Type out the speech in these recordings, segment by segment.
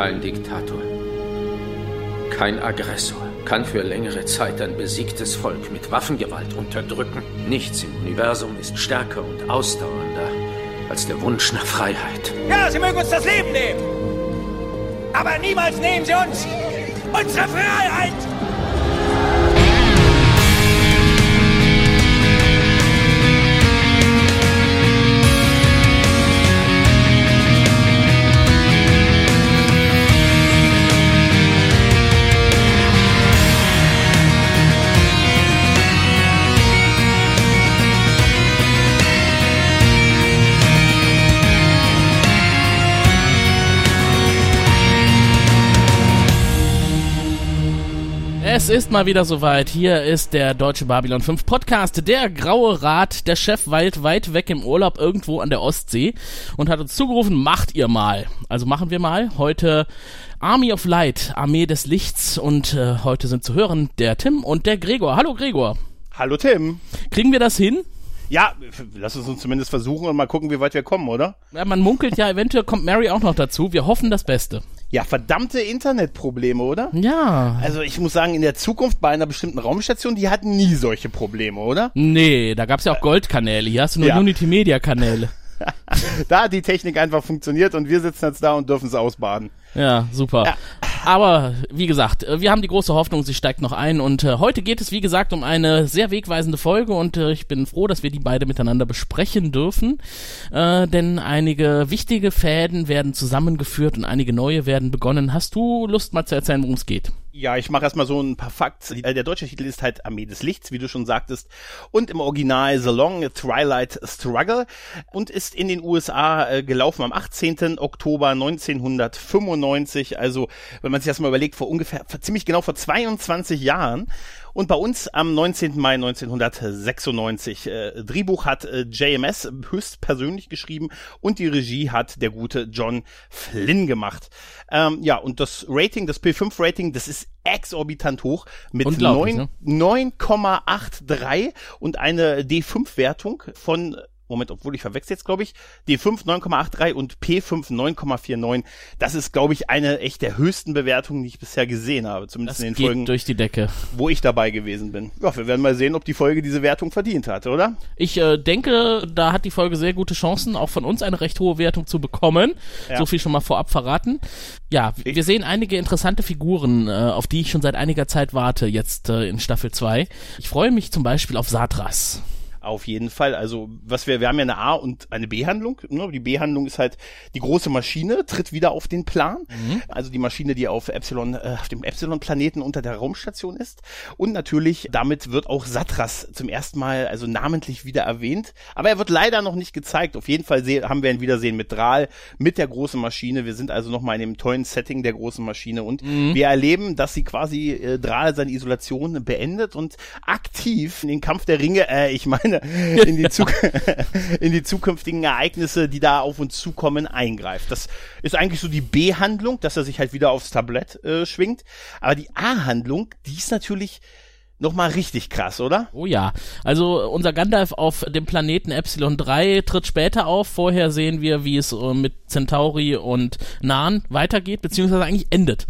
Kein Diktator. Kein Aggressor kann für längere Zeit ein besiegtes Volk mit Waffengewalt unterdrücken. Nichts im Universum ist stärker und ausdauernder als der Wunsch nach Freiheit. Ja, Sie mögen uns das Leben nehmen. Aber niemals nehmen Sie uns unsere Freiheit! Es ist mal wieder soweit. Hier ist der Deutsche Babylon 5 Podcast. Der graue Rat, der Chef weilt weit weg im Urlaub irgendwo an der Ostsee und hat uns zugerufen, macht ihr mal. Also machen wir mal. Heute Army of Light, Armee des Lichts und äh, heute sind zu hören der Tim und der Gregor. Hallo Gregor. Hallo Tim. Kriegen wir das hin? Ja, lass es uns zumindest versuchen und mal gucken, wie weit wir kommen, oder? Ja, man munkelt ja, eventuell kommt Mary auch noch dazu. Wir hoffen das Beste. Ja, verdammte Internetprobleme, oder? Ja. Also ich muss sagen, in der Zukunft bei einer bestimmten Raumstation, die hatten nie solche Probleme, oder? Nee, da gab's ja auch Goldkanäle. Hier hast du nur Ja. Unity Media Kanäle. da hat die Technik einfach funktioniert und wir sitzen jetzt da und dürfen es ausbaden. Ja, super. Ja. Aber wie gesagt, äh, wir haben die große Hoffnung, sie steigt noch ein und äh, heute geht es wie gesagt um eine sehr wegweisende Folge und äh, ich bin froh, dass wir die beide miteinander besprechen dürfen, äh, denn einige wichtige Fäden werden zusammengeführt und einige neue werden begonnen. Hast du Lust mal zu erzählen, worum es geht? Ja, ich mache erstmal so ein paar Facts. Äh, Der deutsche Titel ist halt Armee des Lichts, wie du schon sagtest. Und im Original The Long Twilight Struggle und ist in den USA äh, gelaufen am 18. Oktober 1995. Also, wenn man sich das mal überlegt, vor ungefähr, vor, ziemlich genau vor 22 Jahren. Und bei uns am 19. Mai 1996. Äh, Drehbuch hat äh, JMS höchstpersönlich geschrieben und die Regie hat der gute John Flynn gemacht. Ähm, ja, und das Rating, das P5-Rating, das ist exorbitant hoch mit Unglaublich, 9 9,83 und eine D5-Wertung von Moment, obwohl ich verwechsel jetzt, glaube ich, D5 9,83 und P5 9,49. Das ist, glaube ich, eine echt der höchsten Bewertungen, die ich bisher gesehen habe, zumindest Das in den Folgen, durch die Decke. wo ich dabei gewesen bin. Ja, wir werden mal sehen, ob die Folge diese Wertung verdient hat, oder? Ich äh, denke, da hat die Folge sehr gute Chancen, auch von uns eine recht hohe Wertung zu bekommen. Ja. So viel schon mal vorab verraten. Ja, w- wir sehen einige interessante Figuren, äh, auf die ich schon seit einiger Zeit warte, jetzt äh, in Staffel 2. Ich freue mich zum Beispiel auf Satras. Auf jeden Fall. Also, was wir, wir haben ja eine A- und eine B-Handlung. Ne? Die B-Handlung ist halt, die große Maschine tritt wieder auf den Plan. Also die Maschine, die auf Epsilon, äh, auf dem Epsilon-Planeten unter der Raumstation ist. Und natürlich, damit wird auch Satras zum ersten Mal, also namentlich wieder erwähnt. Aber er wird leider noch nicht gezeigt. Auf jeden Fall haben wir ein Wiedersehen mit Drahl, mit der großen Maschine. Wir sind also nochmal in dem tollen Setting der großen Maschine. Und wir erleben, dass sie quasi äh, Drahl seine Isolation beendet und aktiv in den Kampf der Ringe, äh, ich meine, in die, in die zukünftigen Ereignisse, die da auf uns zukommen, eingreift. Das ist eigentlich so die B-Handlung, dass er sich halt wieder aufs Tablett äh, schwingt. Aber die A-Handlung, die ist natürlich nochmal richtig krass, oder? Oh ja, also unser Gandalf auf dem Planeten Epsilon 3 tritt später auf. Vorher sehen wir, wie es äh, mit Centauri und Narn weitergeht, beziehungsweise eigentlich endet.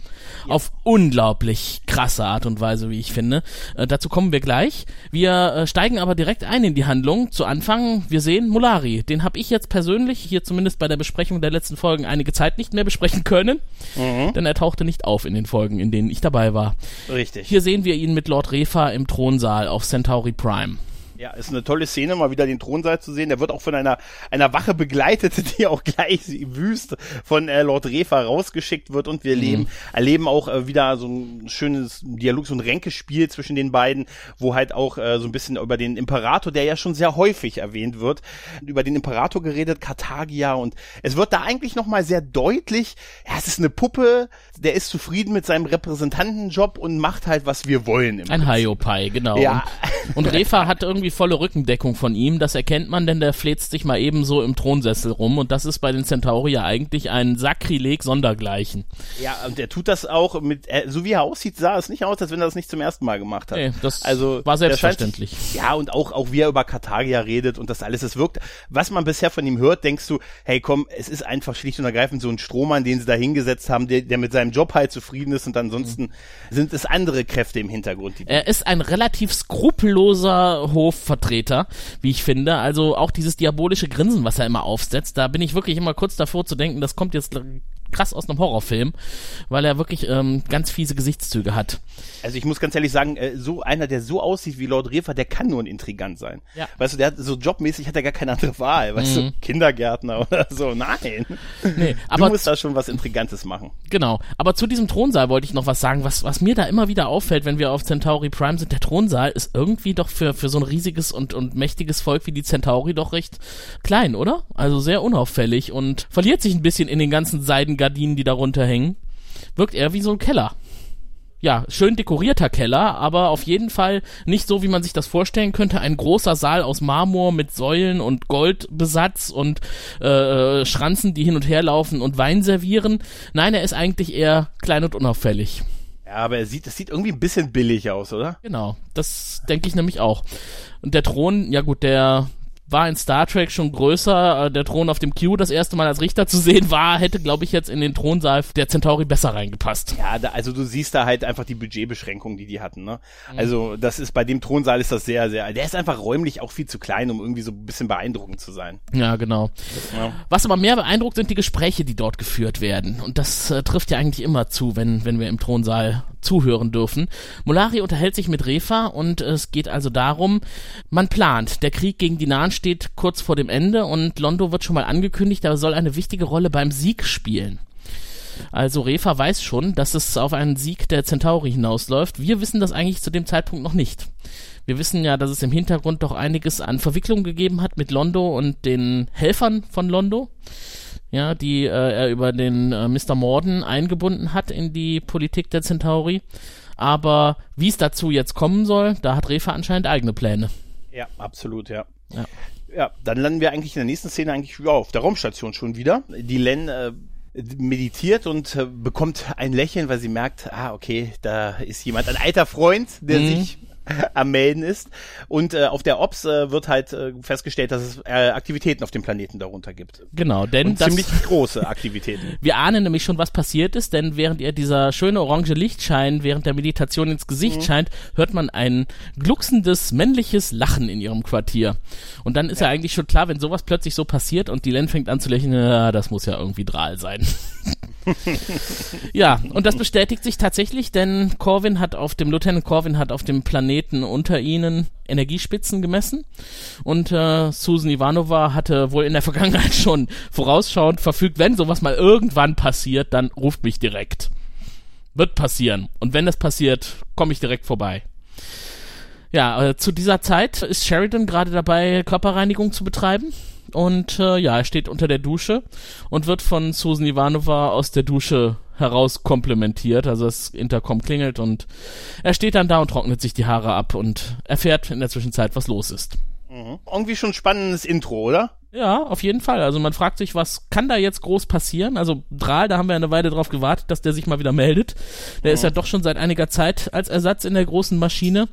Auf unglaublich krasse Art und Weise, wie ich finde. Äh, dazu kommen wir gleich. Wir äh, steigen aber direkt ein in die Handlung. Zu Anfang, wir sehen Molari. Den habe ich jetzt persönlich, hier zumindest bei der Besprechung der letzten Folgen, einige Zeit nicht mehr besprechen können, denn er tauchte nicht auf in den Folgen, in denen ich dabei war. Richtig. Hier sehen wir ihn mit Lord Refa im Thronsaal auf Centauri Prime. Ja, ist eine tolle Szene, mal wieder den Thronsaal zu sehen. Der wird auch von einer, einer Wache begleitet, die auch gleich wüst von äh, Lord Refa rausgeschickt wird. Und wir leben, erleben auch äh, wieder so ein schönes Dialog, so ein Ränkespiel zwischen den beiden, wo halt auch äh, so ein bisschen über den Imperator, der ja schon sehr häufig erwähnt wird, über den Imperator geredet, Karthagia. Und es wird da eigentlich nochmal sehr deutlich, ja, es ist eine Puppe, der ist zufrieden mit seinem Repräsentantenjob und macht halt, was wir wollen. Im Ein. Hiopai, genau. Ja. Und, und Refa hat irgendwie die volle Rückendeckung von ihm. Das erkennt man, denn der fläzt sich mal eben so im Thronsessel rum und das ist bei den Centauri ja eigentlich ein Sakrileg sondergleichen. Ja, und er tut das auch mit, äh, so wie er aussieht, sah es nicht aus, als wenn er das nicht zum ersten Mal gemacht hat. Nee, das also, war selbstverständlich. Scheint, ja, und auch, auch wie er über Karthagia redet und das alles, es wirkt, was man bisher von ihm hört, denkst du, hey komm, es ist einfach schlicht und ergreifend so ein Strohmann, den sie da hingesetzt haben, der, der mit seinem Job halt zufrieden ist und ansonsten mhm. sind es andere Kräfte im Hintergrund. Er ist ein relativ skrupelloser Hofvertreter, wie ich finde. Also auch dieses diabolische Grinsen, was er immer aufsetzt, da bin ich wirklich immer kurz davor zu denken, das kommt jetzt krass aus einem Horrorfilm, weil er wirklich ähm, ganz fiese Gesichtszüge hat. Also ich muss ganz ehrlich sagen, äh, so einer, der so aussieht wie Lord Refer, der kann nur ein Intrigant sein. Ja. Weißt du, der hat so jobmäßig hat er gar keine andere Wahl, weißt mhm. du, Kindergärtner oder so. Nein. Nee, aber du musst da schon was Intrigantes machen. Genau. Aber zu diesem Thronsaal wollte ich noch was sagen, was, was mir da immer wieder auffällt, wenn wir auf Centauri Prime sind. Der Thronsaal ist irgendwie doch für, für so ein riesiges und, und mächtiges Volk wie die Centauri doch recht klein, oder? Also sehr unauffällig und verliert sich ein bisschen in den ganzen Seidengardinen, die darunter hängen. Wirkt eher wie so ein Keller ja, schön dekorierter Keller, aber auf jeden Fall nicht so, wie man sich das vorstellen könnte. Ein großer Saal aus Marmor mit Säulen und Goldbesatz und äh, Schranzen, die hin und her laufen und Wein servieren. Nein, er ist eigentlich eher klein und unauffällig. Ja, aber er sieht, es sieht irgendwie ein bisschen billig aus, oder? Genau, das denke ich nämlich auch. Und der Thron, ja gut, der war in Star Trek schon größer. Äh, der Thron auf dem Q das erste Mal als Richter zu sehen war, hätte, glaube ich, jetzt in den Thronsaal der Centauri besser reingepasst. Ja, da, also du siehst da halt einfach die Budgetbeschränkungen, die die hatten. Ne? Mhm. Also das ist bei dem Thronsaal ist das sehr, sehr. Der ist einfach räumlich auch viel zu klein, um irgendwie so ein bisschen beeindruckend zu sein. Ja, genau. Ja. Was aber mehr beeindruckt, sind die Gespräche, die dort geführt werden. Und das äh, trifft ja eigentlich immer zu, wenn wenn wir im Thronsaal zuhören dürfen. Molari unterhält sich mit Refa und es geht also darum, man plant. Der Krieg gegen die Nahen steht kurz vor dem Ende und Londo wird schon mal angekündigt, er soll eine wichtige Rolle beim Sieg spielen. Also Refa weiß schon, dass es auf einen Sieg der Centauri hinausläuft. Wir wissen das eigentlich zu dem Zeitpunkt noch nicht. Wir wissen ja, dass es im Hintergrund doch einiges an Verwicklung gegeben hat mit Londo und den Helfern von Londo ja, die äh, er über den äh, Mr. Morden eingebunden hat in die Politik der Centauri. Aber wie es dazu jetzt kommen soll, da hat Refa anscheinend eigene Pläne. Ja, absolut, ja. Ja, ja dann landen wir eigentlich in der nächsten Szene eigentlich ja, auf der Raumstation schon wieder. Die Len äh, meditiert und äh, bekommt ein Lächeln, weil sie merkt, ah, okay, da ist jemand, ein alter Freund, der mhm. sich am Melden ist. Und äh, auf der Ops äh, wird halt äh, festgestellt, dass es äh, Aktivitäten auf dem Planeten darunter gibt. Genau, denn Und das, ziemlich große Aktivitäten. Wir ahnen nämlich schon, was passiert ist, denn während ihr dieser schöne orange Lichtschein während der Meditation ins Gesicht mhm. scheint, hört man ein glucksendes männliches Lachen in ihrem Quartier. Und dann ist ja. ja eigentlich schon klar, wenn sowas plötzlich so passiert und die Len fängt an zu lächeln, ja, das muss ja irgendwie Drahl sein. ja, und das bestätigt sich tatsächlich, denn Corvin hat auf dem, Lieutenant Corvin hat auf dem Planeten unter ihnen Energiespitzen gemessen und äh, Susan Ivanova hatte wohl in der Vergangenheit schon vorausschauend verfügt, wenn sowas mal irgendwann passiert, dann ruft mich direkt. Wird passieren. Und wenn das passiert, komme ich direkt vorbei. Ja, äh, zu dieser Zeit ist Sheridan gerade dabei, Körperreinigung zu betreiben. Und äh, ja, er steht unter der Dusche und wird von Susan Ivanova aus der Dusche heraus komplementiert. Also das Intercom klingelt und er steht dann da und trocknet sich die Haare ab und erfährt in der Zwischenzeit, was los ist. Mhm. Irgendwie schon spannendes Intro, oder? Ja, auf jeden Fall. Also man fragt sich, was kann da jetzt groß passieren? Also Drahl, da haben wir eine Weile drauf gewartet, dass der sich mal wieder meldet. Der mhm. ist ja doch schon seit einiger Zeit als Ersatz in der großen Maschine.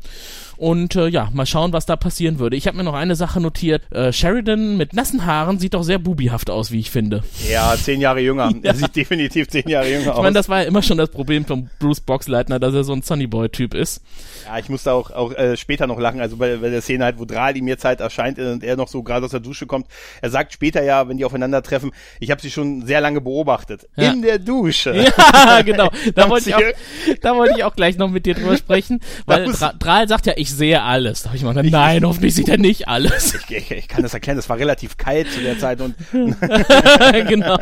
Und äh, ja, mal schauen, was da passieren würde. Ich habe mir noch eine Sache notiert. Äh, Sheridan mit nassen Haaren sieht doch sehr bubihaft aus, wie ich finde. Ja, zehn Jahre jünger. ja. Er sieht definitiv zehn Jahre jünger aus. Ich meine, das war ja immer schon das Problem von Bruce Boxleitner, dass er so ein Sunnyboy-Typ ist. Ja, ich musste auch, auch äh, später noch lachen, also bei, bei der Szene halt, wo ihm jetzt halt erscheint und er noch so gerade aus der Dusche kommt. Er sagt später ja, wenn die aufeinandertreffen, ich habe sie schon sehr lange beobachtet. Ja. In der Dusche. Ja, genau. Da wollte ich, auch, da wollte ich auch gleich noch mit dir drüber sprechen, weil Drahl sagt ja, ich sehe alles. Da habe ich mal gedacht, nein, hoffentlich sieht er nicht alles. Ich, ich, kann das erklären, es war relativ kalt zu der Zeit und genau.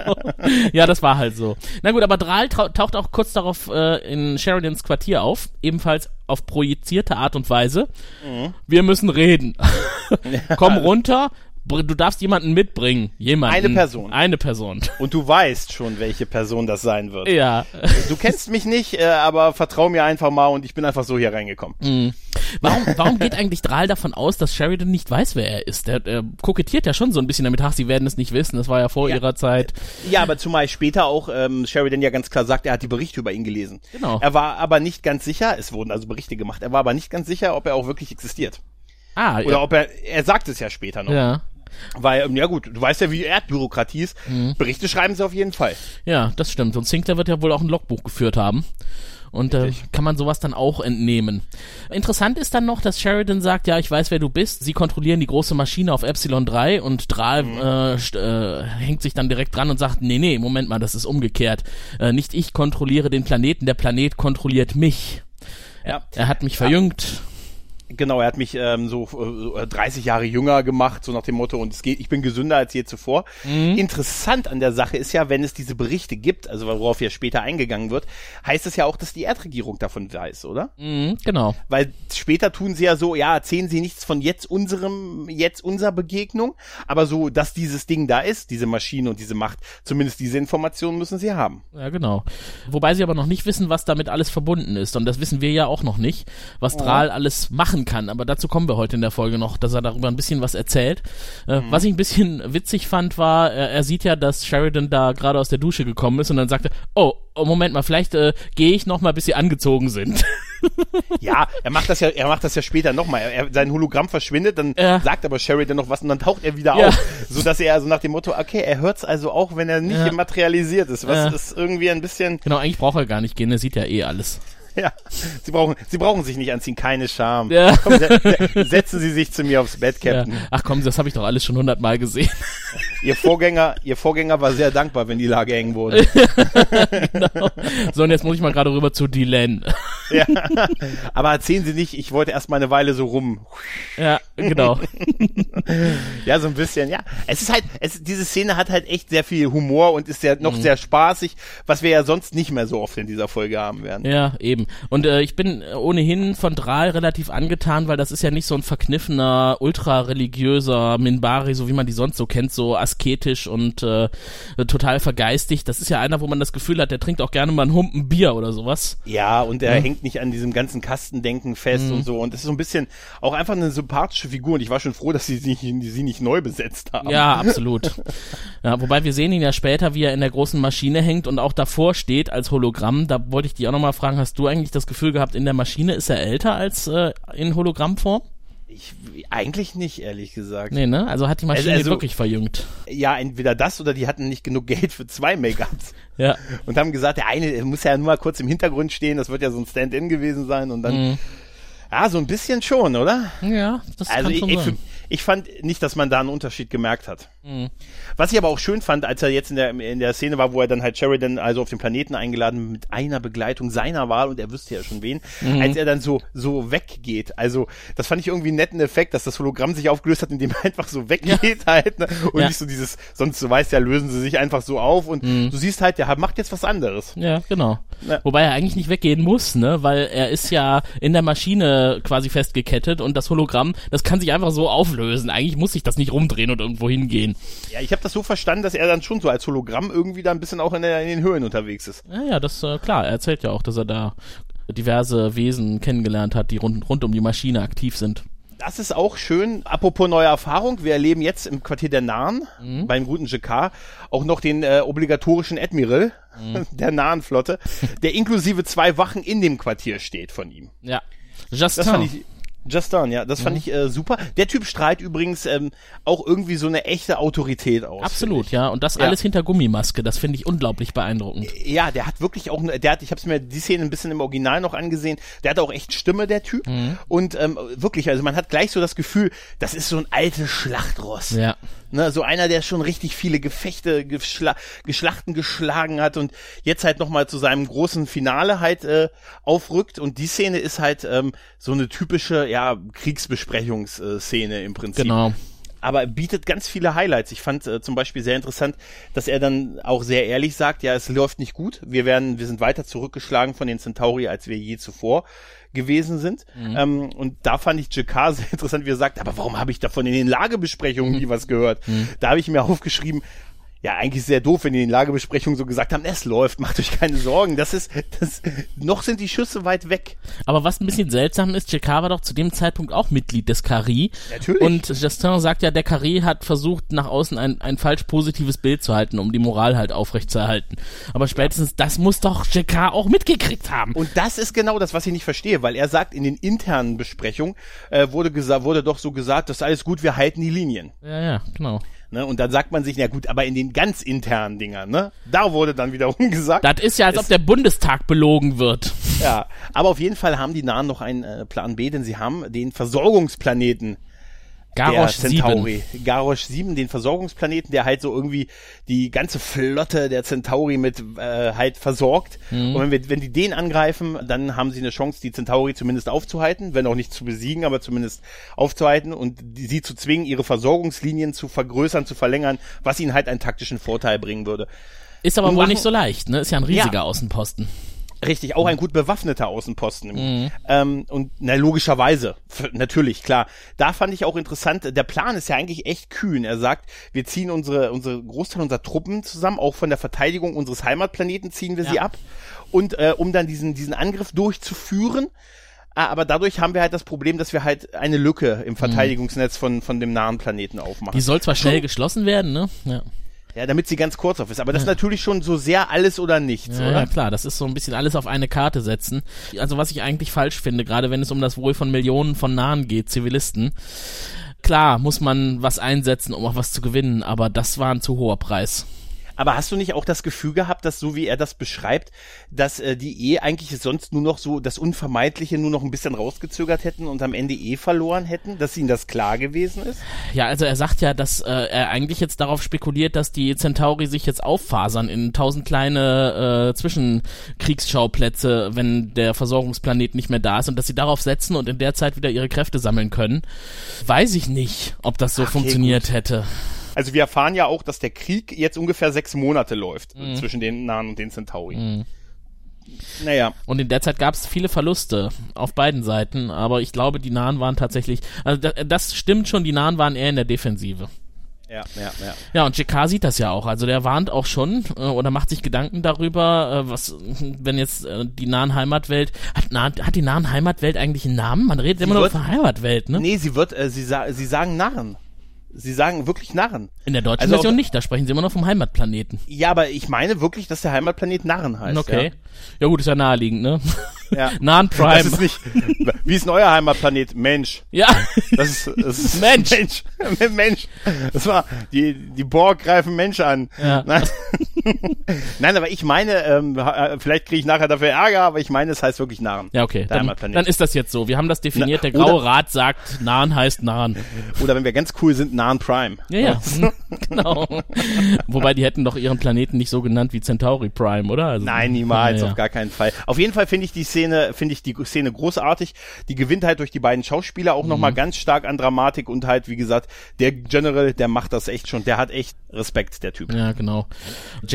Ja, das war halt so. Na gut, aber Drahl taucht auch kurz darauf äh, in Sheridans Quartier auf, ebenfalls auf projizierte Art und Weise. Mhm. Wir müssen reden. Komm runter, du darfst jemanden mitbringen. Jemanden. Eine Person. Eine Person. Und du weißt schon, welche Person das sein wird. Ja. Du kennst mich nicht, äh, aber vertrau mir einfach mal und ich bin einfach so hier reingekommen. Mhm. Warum, warum geht eigentlich Drahl davon aus, dass Sheridan nicht weiß, wer er ist? Der, der kokettiert ja schon so ein bisschen damit, ach, sie werden es nicht wissen, das war ja vor Ja. ihrer Zeit. Ja, aber zumal später auch ähm, Sheridan ja ganz klar sagt, er hat die Berichte über ihn gelesen. Genau. Er war aber nicht ganz sicher, es wurden also Berichte gemacht, er war aber nicht ganz sicher, ob er auch wirklich existiert. Ah, Oder ja. ob er, er sagt es ja später noch. ja. Weil, ähm, ja gut, du weißt ja, wie Erdbürokratie ist. Mhm. Berichte schreiben sie auf jeden Fall. Ja, das stimmt. Und Sinclair wird ja wohl auch ein Logbuch geführt haben. Und äh, kann man sowas dann auch entnehmen. Interessant ist dann noch, dass Sheridan sagt, ja, ich weiß, wer du bist. Sie kontrollieren die große Maschine auf Epsilon 3 und Drahl äh, st- äh, hängt sich dann direkt dran und sagt, nee, nee, Moment mal, das ist umgekehrt. Äh, nicht ich kontrolliere den Planeten, der Planet kontrolliert mich. Ja. Er hat mich verjüngt. Genau, er hat mich ähm, so äh, 30 Jahre jünger gemacht, so nach dem Motto, und es geht, ich bin gesünder als je zuvor. Mhm. Interessant an der Sache ist ja, wenn es diese Berichte gibt, also worauf ja später eingegangen wird, heißt es ja auch, dass die Erdregierung davon weiß, oder? Mhm, genau. Weil später tun sie ja so, ja, erzählen sie nichts von jetzt unserem, jetzt unserer Begegnung, aber so, dass dieses Ding da ist, diese Maschine und diese Macht, zumindest diese Informationen müssen sie haben. Ja, genau. Wobei sie aber noch nicht wissen, was damit alles verbunden ist. Und das wissen wir ja auch noch nicht, was Drahl alles machen kann. Aber dazu kommen wir heute in der Folge noch, dass er darüber ein bisschen was erzählt. Äh, Was ich ein bisschen witzig fand, war, er, er sieht ja, dass Sheridan da gerade aus der Dusche gekommen ist und dann sagte, oh, oh Moment mal, vielleicht äh, gehe ich noch mal, bis sie angezogen sind. Ja, er macht das ja, er macht das ja später nochmal. Er, sein Hologramm verschwindet, dann Ja. sagt aber Sheridan noch was und dann taucht er wieder Ja. auf. So dass er also nach dem Motto, okay, er hört's also auch, wenn er nicht Ja. materialisiert ist. Was ist irgendwie ein bisschen, genau, eigentlich braucht er gar nicht gehen, er sieht ja eh alles. ja, sie brauchen, sie brauchen sich nicht anziehen, keine Scham. Ja. Komm, se se setzen Sie sich zu mir aufs Bett, Ja. Captain. Ach komm, das habe ich doch alles schon hundertmal gesehen. Ihr Vorgänger, Ihr Vorgänger war sehr dankbar, wenn die Lage eng wurde. so, und jetzt muss ich mal gerade rüber zu Dylan. ja. Aber erzählen Sie nicht, ich wollte erst mal eine Weile so rum. ja, genau. Ja, so ein bisschen, ja. Es ist halt, es, diese Szene hat halt echt sehr viel Humor und ist ja Mhm. noch sehr spaßig, was wir ja sonst nicht mehr so oft in dieser Folge haben werden. Ja, eben. Und äh, ich bin ohnehin von Drahl relativ angetan, weil das ist ja nicht so ein verkniffener, ultra-religiöser Minbari, so wie man die sonst so kennt, so asketisch und äh, total vergeistigt. Das ist ja einer, wo man das Gefühl hat, der trinkt auch gerne mal einen Humpen Bier oder sowas. Ja, und er hängt nicht an diesem ganzen Kastendenken fest Mhm. und so. Und es ist so ein bisschen auch einfach eine sympathische Figur. Und ich war schon froh, dass sie sie, sie nicht neu besetzt haben. Ja, absolut. ja, wobei wir sehen ihn ja später, wie er in der großen Maschine hängt und auch davor steht als Hologramm. Da wollte ich dich auch nochmal fragen, hast du eigentlich das Gefühl gehabt, in der Maschine ist er älter als äh, in Hologrammform? Ich, eigentlich nicht, ehrlich gesagt. Nee, ne? Also hat die Maschine Also- wirklich verjüngt. Ja, entweder das oder die hatten nicht genug Geld für zwei Make-ups. Ja. Und haben gesagt, der eine muss ja nur mal kurz im Hintergrund stehen, das wird ja so ein Stand-in gewesen sein und dann. Mhm. Ja, so ein bisschen schon, oder? Ja, das Also kann ich, schon ich, sein. Ich fand nicht, dass man da einen Unterschied gemerkt hat. Mhm. Was ich aber auch schön fand, als er jetzt in der, in der Szene war, wo er dann halt Sheridan also auf den Planeten eingeladen mit einer Begleitung seiner Wahl und er wüsste ja schon wen, Mhm. als er dann so, so weggeht. Also, das fand ich irgendwie einen netten Effekt, dass das Hologramm sich aufgelöst hat, indem er einfach so weggeht halt, ne? Und Ja. nicht so dieses, sonst du weißt ja, lösen sie sich einfach so auf und Mhm. du siehst halt, der macht jetzt was anderes. Ja, genau. Ja. Wobei er eigentlich nicht weggehen muss, ne? Weil er ist ja in der Maschine quasi festgekettet und das Hologramm, das kann sich einfach so auflösen. Eigentlich muss sich das nicht rumdrehen und irgendwo hingehen. Ja, ich habe das so verstanden, dass er dann schon so als Hologramm irgendwie da ein bisschen auch in, der, in den Höhen unterwegs ist. Ja, ja, das äh, klar. Er erzählt ja auch, dass er da diverse Wesen kennengelernt hat, die rund, rund um die Maschine aktiv sind. Das ist auch schön. Apropos neue Erfahrung, wir erleben jetzt im Quartier der Nahen, beim guten Jakar, auch noch den äh, obligatorischen Admiral der Nahenflotte, der inklusive zwei Wachen in dem Quartier steht von ihm. Ja. Das Justin. fand ich. Justin, ja, das fand ich äh, super. Der Typ strahlt übrigens ähm, auch irgendwie so eine echte Autorität aus. Absolut, ja. Und das Ja. alles hinter Gummimaske. Das finde ich unglaublich beeindruckend. Ja, der hat wirklich auch, ne- der hat, ich habe es mir die Szene ein bisschen im Original noch angesehen, der hat auch echt Stimme, der Typ. Mhm. Und ähm, wirklich, also man hat gleich so das Gefühl, das ist so ein altes Schlachtross. Ja. Ne, so einer, der schon richtig viele Gefechte, Geschla Geschlachten geschlagen hat und jetzt halt nochmal zu seinem großen Finale halt äh, aufrückt. Und die Szene ist halt ähm, so eine typische, ja, Kriegsbesprechungsszene im Prinzip Genau. aber bietet ganz viele Highlights. Ich fand äh, zum Beispiel sehr interessant, dass er dann auch sehr ehrlich sagt, ja, es läuft nicht gut. Wir werden, wir sind weiter zurückgeschlagen von den Centauri, als wir je zuvor gewesen sind. Ähm, und da fand ich Jakar sehr interessant, wie er sagt, aber warum habe ich davon in den Lagebesprechungen nie was gehört? Da habe ich mir aufgeschrieben, ja eigentlich sehr doof, wenn die in Lagebesprechungen so gesagt haben, es läuft, macht euch keine Sorgen. Das ist, das, noch sind die Schüsse weit weg. Aber was ein bisschen seltsam ist, Jacquard war doch zu dem Zeitpunkt auch Mitglied des Carré. Natürlich. Und Justin sagt ja, der Carré hat versucht, nach außen ein, ein falsch positives Bild zu halten, um die Moral halt aufrechtzuerhalten. Aber spätestens das muss doch Jacquard auch mitgekriegt haben. Und das ist genau das, was ich nicht verstehe, weil er sagt, in den internen Besprechungen äh, wurde, wurde doch so gesagt, das ist alles gut, wir halten die Linien. Ja, ja, genau. Ne? Und dann sagt man sich, na gut, aber in den ganz internen Dingern, ne? Da wurde dann wiederum gesagt. Das ist ja, als ob der Bundestag belogen wird. Ja, aber auf jeden Fall haben die Nahen noch einen äh, Plan B, denn sie haben den Versorgungsplaneten Garrosh der 7. Centauri. Garrosh 7, den Versorgungsplaneten, der halt so irgendwie die ganze Flotte der Centauri mit äh, halt versorgt. Mhm. Und wenn, wir, wenn die den angreifen, dann haben sie eine Chance, die Centauri zumindest aufzuhalten, wenn auch nicht zu besiegen, aber zumindest aufzuhalten und die, sie zu zwingen, ihre Versorgungslinien zu vergrößern, zu verlängern, was ihnen halt einen taktischen Vorteil bringen würde. Ist aber Und wohl machen- nicht so leicht, ne? Ist ja ein riesiger Ja. Außenposten. Richtig, auch ein gut bewaffneter Außenposten. Mhm. Ähm, und na, logischerweise, natürlich, klar. Da fand ich auch interessant, der Plan ist ja eigentlich echt kühn. Er sagt, wir ziehen unsere, unsere Großteil unserer Truppen zusammen, auch von der Verteidigung unseres Heimatplaneten ziehen wir sie Ja. ab. Und äh, um dann diesen, diesen Angriff durchzuführen, Ah, aber dadurch haben wir halt das Problem, dass wir halt eine Lücke im Verteidigungsnetz von, von dem nahen Planeten aufmachen. Die soll zwar schnell geschlossen werden, ne? Ja. Ja, damit sie ganz kurz auf ist. Aber das ist natürlich schon so sehr alles oder nichts, Ja, oder? ja, klar, das ist so ein bisschen alles auf eine Karte setzen. Also was ich eigentlich falsch finde, gerade wenn es um das Wohl von Millionen von Nahen geht, Zivilisten. Klar, muss man was einsetzen, um auch was zu gewinnen, aber das war ein zu hoher Preis. Aber hast du nicht auch das Gefühl gehabt, dass so wie er das beschreibt, dass äh, die eh eigentlich sonst nur noch so das Unvermeidliche nur noch ein bisschen rausgezögert hätten und am Ende eh verloren hätten, dass ihnen das klar gewesen ist? Ja, also er sagt ja, dass äh, er eigentlich jetzt darauf spekuliert, dass die Centauri sich jetzt auffasern in tausend kleine äh, Zwischenkriegsschauplätze, wenn der Versorgungsplanet nicht mehr da ist und dass sie darauf setzen und in der Zeit wieder ihre Kräfte sammeln können. Weiß ich nicht, ob das so Okay, funktioniert hätte. Also wir erfahren ja auch, dass der Krieg jetzt ungefähr sechs Monate läuft äh, zwischen den Nahen und den Centauri. Naja, Und in der Zeit gab es viele Verluste auf beiden Seiten, aber ich glaube, die Nahen waren tatsächlich, also da, das stimmt schon, die Nahen waren eher in der Defensive. ja, ja, ja. Ja, und JK sieht das ja auch. Also der warnt auch schon äh, oder macht sich Gedanken darüber, äh, was, wenn jetzt äh, die nahen Heimatwelt, hat, nah, hat die nahen Heimatwelt eigentlich einen Namen? Man redet immer nur wird- von Heimatwelt, ne? Nee, sie wird, äh, sie, sa sie sagen Narren. Sie sagen wirklich Narren. In der deutschen Also Version nicht, da sprechen sie immer noch vom Heimatplaneten. Ja, aber ich meine wirklich, dass der Heimatplanet Narren heißt. Okay. Ja. gut, ist ja naheliegend, ne? Ja. Das Prime. ist nicht. Wie ist denn euer Heimatplanet? Mensch. ja. Das ist, das ist Mensch. Mensch. Mensch. Das war, die, die Borg greifen Mensch an. Ja. Nein. Nein, aber ich meine, ähm, äh, vielleicht kriege ich nachher dafür Ärger, aber ich meine, es heißt wirklich Narren. Ja, okay. Dann, dann ist das jetzt so. Wir haben das definiert. Na, Der Graue Rat sagt, Nahen heißt Nahen. Oder wenn wir ganz cool sind, Narren Prime. Ja, ja. genau. Wobei die hätten doch ihren Planeten nicht so genannt wie Centauri Prime, oder? Also, Nein, niemals, ja, ja. auf gar keinen Fall. Auf jeden Fall finde ich die Szene, finde ich die Szene großartig. Die gewinnt halt durch die beiden Schauspieler auch nochmal Mhm. ganz stark an Dramatik und halt, wie gesagt, der General, der macht das echt schon, der hat echt Respekt, der Typ. Ja, genau.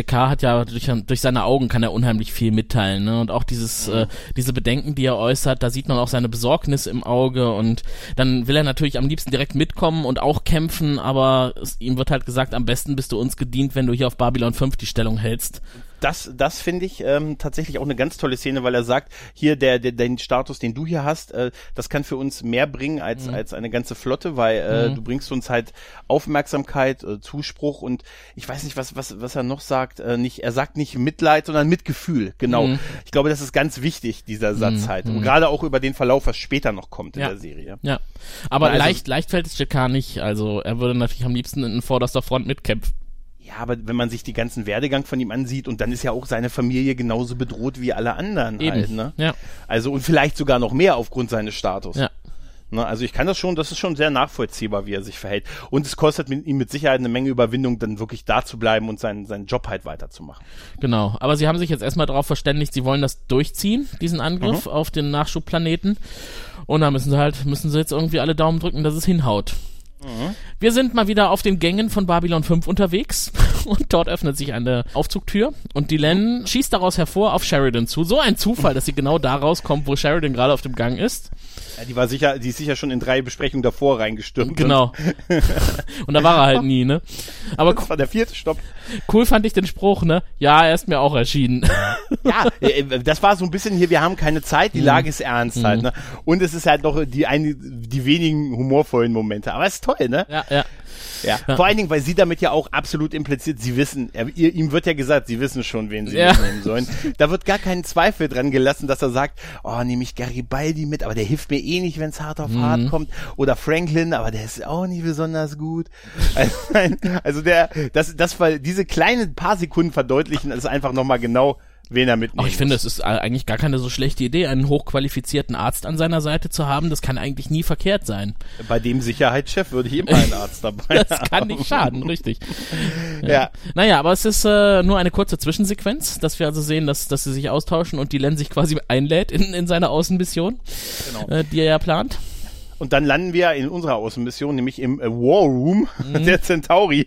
J.K. hat ja durch, durch seine Augen kann er unheimlich viel mitteilen, ne? Und auch dieses, äh, diese Bedenken, die er äußert, da sieht man auch seine Besorgnis im Auge und dann will er natürlich am liebsten direkt mitkommen und auch kämpfen, aber es, ihm wird halt gesagt, am besten bist du uns gedient, wenn du hier auf Babylon 5 die Stellung hältst. Das, das finde ich ähm, tatsächlich auch eine ganz tolle Szene, weil er sagt, hier der, der den Status, den du hier hast, äh, das kann für uns mehr bringen als Mhm. als eine ganze Flotte, weil äh, du bringst uns halt Aufmerksamkeit, äh, Zuspruch und ich weiß nicht, was was was er noch sagt, äh, nicht er sagt nicht Mitleid, sondern Mitgefühl. Genau. Mhm. Ich glaube, das ist ganz wichtig dieser Satz halt und gerade auch über den Verlauf, was später noch kommt in Ja. der Serie. Ja. Aber Also- leicht, leicht fällt es J.K. nicht. Also er würde natürlich am liebsten in vorderster Front mitkämpfen. Ja, aber wenn man sich die ganzen Werdegang von ihm ansieht und dann ist ja auch seine Familie genauso bedroht wie alle anderen Eben. halt, ne? Ja. Also und vielleicht sogar noch mehr aufgrund seines Status. Ja. Ne, also ich kann das schon, das ist schon sehr nachvollziehbar, wie er sich verhält. Und es kostet mit, ihm mit Sicherheit eine Menge Überwindung, dann wirklich da zu bleiben und seinen, seinen Job halt weiterzumachen. Genau, aber sie haben sich jetzt erstmal darauf verständigt, sie wollen das durchziehen, diesen Angriff auf den Nachschubplaneten. Und da müssen sie halt, müssen sie jetzt irgendwie alle Daumen drücken, dass es hinhaut. Wir sind mal wieder auf den Gängen von Babylon 5 unterwegs und dort öffnet sich eine Aufzugtür und Dylan schießt daraus hervor auf Sheridan zu. So ein Zufall, dass sie genau da rauskommt, wo Sheridan gerade auf dem Gang ist. Ja, die war sicher, die ist sicher schon in drei Besprechungen davor reingestürmt. Genau. und da war er halt nie, ne? Aber Das war der vierte Stopp. cool fand ich den Spruch, ne? Ja, er ist mir auch erschienen. Ja, äh, das war so ein bisschen hier, wir haben keine Zeit, die Lage ist ernst halt, ne? Und es ist halt noch die, eine, die wenigen humorvollen Momente. Aber es ist toll, ne? ja, ja. Ja. Vor allen Dingen, weil sie damit ja auch absolut impliziert, sie wissen, er, ihr, ihm wird ja gesagt, sie wissen schon, wen sie Ja. mitnehmen sollen. Da wird gar keinen Zweifel dran gelassen, dass er sagt, oh, nehme ich Garibaldi mit, aber der hilft mir eh nicht, wenn es hart auf hart kommt. Oder Franklin, aber der ist auch nicht besonders gut. Also, also der, das, das, weil diese kleinen paar Sekunden verdeutlichen, ist einfach nochmal genau, wen er mitnehmen Auch ich finde, muss. es ist eigentlich gar keine so schlechte Idee, einen hochqualifizierten Arzt an seiner Seite zu haben. Das kann eigentlich nie verkehrt sein. Bei dem Sicherheitschef würde ich immer einen Arzt dabei Das kann nicht schaden, richtig. Ja. Naja, aber es ist äh, nur eine kurze Zwischensequenz, dass wir also sehen, dass, dass sie sich austauschen und die Len sich quasi einlädt in, in seine Außenmission, Genau. äh, die er ja plant. Und dann landen wir in unserer Außenmission, nämlich im äh, War Room Mhm. der Centauri,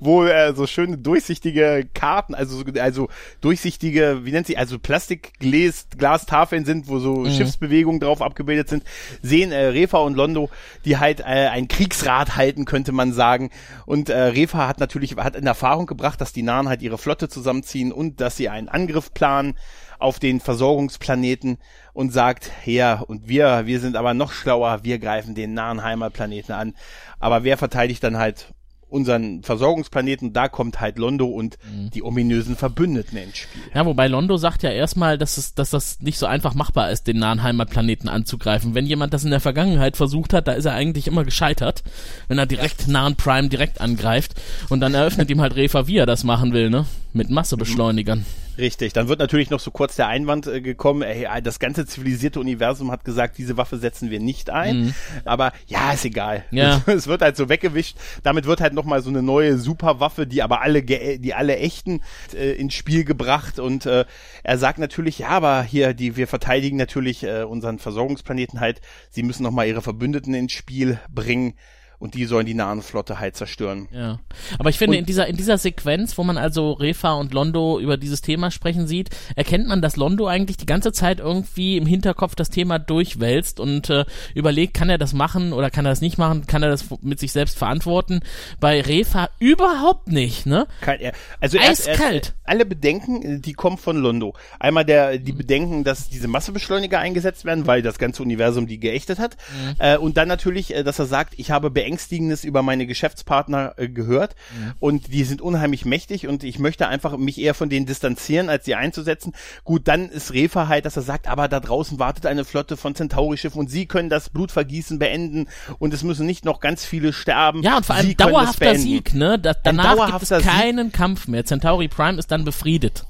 wo äh, so schöne durchsichtige Karten, also so- also durchsichtige, wie nennt sie, also Plastikglas Glastafeln sind, wo Mhm. so Schiffsbewegungen drauf abgebildet sind, sehen äh, Refa und Londo, die halt äh, ein Kriegsrat halten, könnte man sagen. Und äh, Refa hat natürlich hat in Erfahrung gebracht, dass die Nahen halt ihre Flotte zusammenziehen und dass sie einen Angriff planen auf den Versorgungsplaneten und sagt, ja, und wir, wir sind aber noch schlauer, wir greifen den nahen Heimatplaneten an. Aber wer verteidigt dann halt unseren Versorgungsplaneten? Da kommt halt Londo und die ominösen Verbündeten ins Spiel. Ja, wobei Londo sagt ja erstmal, dass, es, dass das nicht so einfach machbar ist, den nahen Heimatplaneten anzugreifen. Wenn jemand das in der Vergangenheit versucht hat, da ist er eigentlich immer gescheitert, wenn er direkt nahen Prime direkt angreift. Und dann eröffnet ihm halt Refa, wie er das machen will, ne? Mit Massebeschleunigern. Richtig, dann wird natürlich noch so kurz der Einwand äh, gekommen, ey, das ganze zivilisierte Universum hat gesagt, diese Waffe setzen wir nicht ein. Aber ja, ist egal. Mhm. Ja. Es wird halt so weggewischt. Damit wird halt nochmal so eine neue Superwaffe, die aber alle, die alle echten äh, ins Spiel gebracht. Und äh, er sagt natürlich, ja, aber hier, die, wir verteidigen natürlich äh, unseren Versorgungsplaneten halt. Sie müssen nochmal ihre Verbündeten ins Spiel bringen. Und die sollen die nahen Flotte halt zerstören. Ja. Aber ich finde, Und- in dieser, in dieser Sequenz, wo man also Refa und Londo über dieses Thema sprechen sieht, erkennt man, dass Londo eigentlich die ganze Zeit irgendwie im Hinterkopf das Thema durchwälzt und äh, überlegt, kann er das machen oder kann er das nicht machen, kann er das mit sich selbst verantworten. Bei Refa überhaupt nicht, ne? Kein, er- also erst, Eiskalt. erst, alle Bedenken, die kommen von Londo. Einmal der, die Bedenken, dass diese Massebeschleuniger eingesetzt werden, weil das ganze Universum die geächtet hat. Äh, und dann natürlich, äh, dass er sagt, ich habe Beängstigendes über meine Geschäftspartner äh, gehört und die sind unheimlich mächtig und ich möchte einfach mich eher von denen distanzieren, als sie einzusetzen. Gut, dann ist Refa halt, dass er sagt, aber da draußen wartet eine Flotte von Centauri-Schiffen und sie können das Blutvergießen beenden und es müssen nicht noch ganz viele sterben. Ja, und vor allem sie dauerhafter. Sieg, ne? Da, danach gibt es dauerhafter Sieg. keinen Kampf mehr. Centauri Prime ist dann befriedet.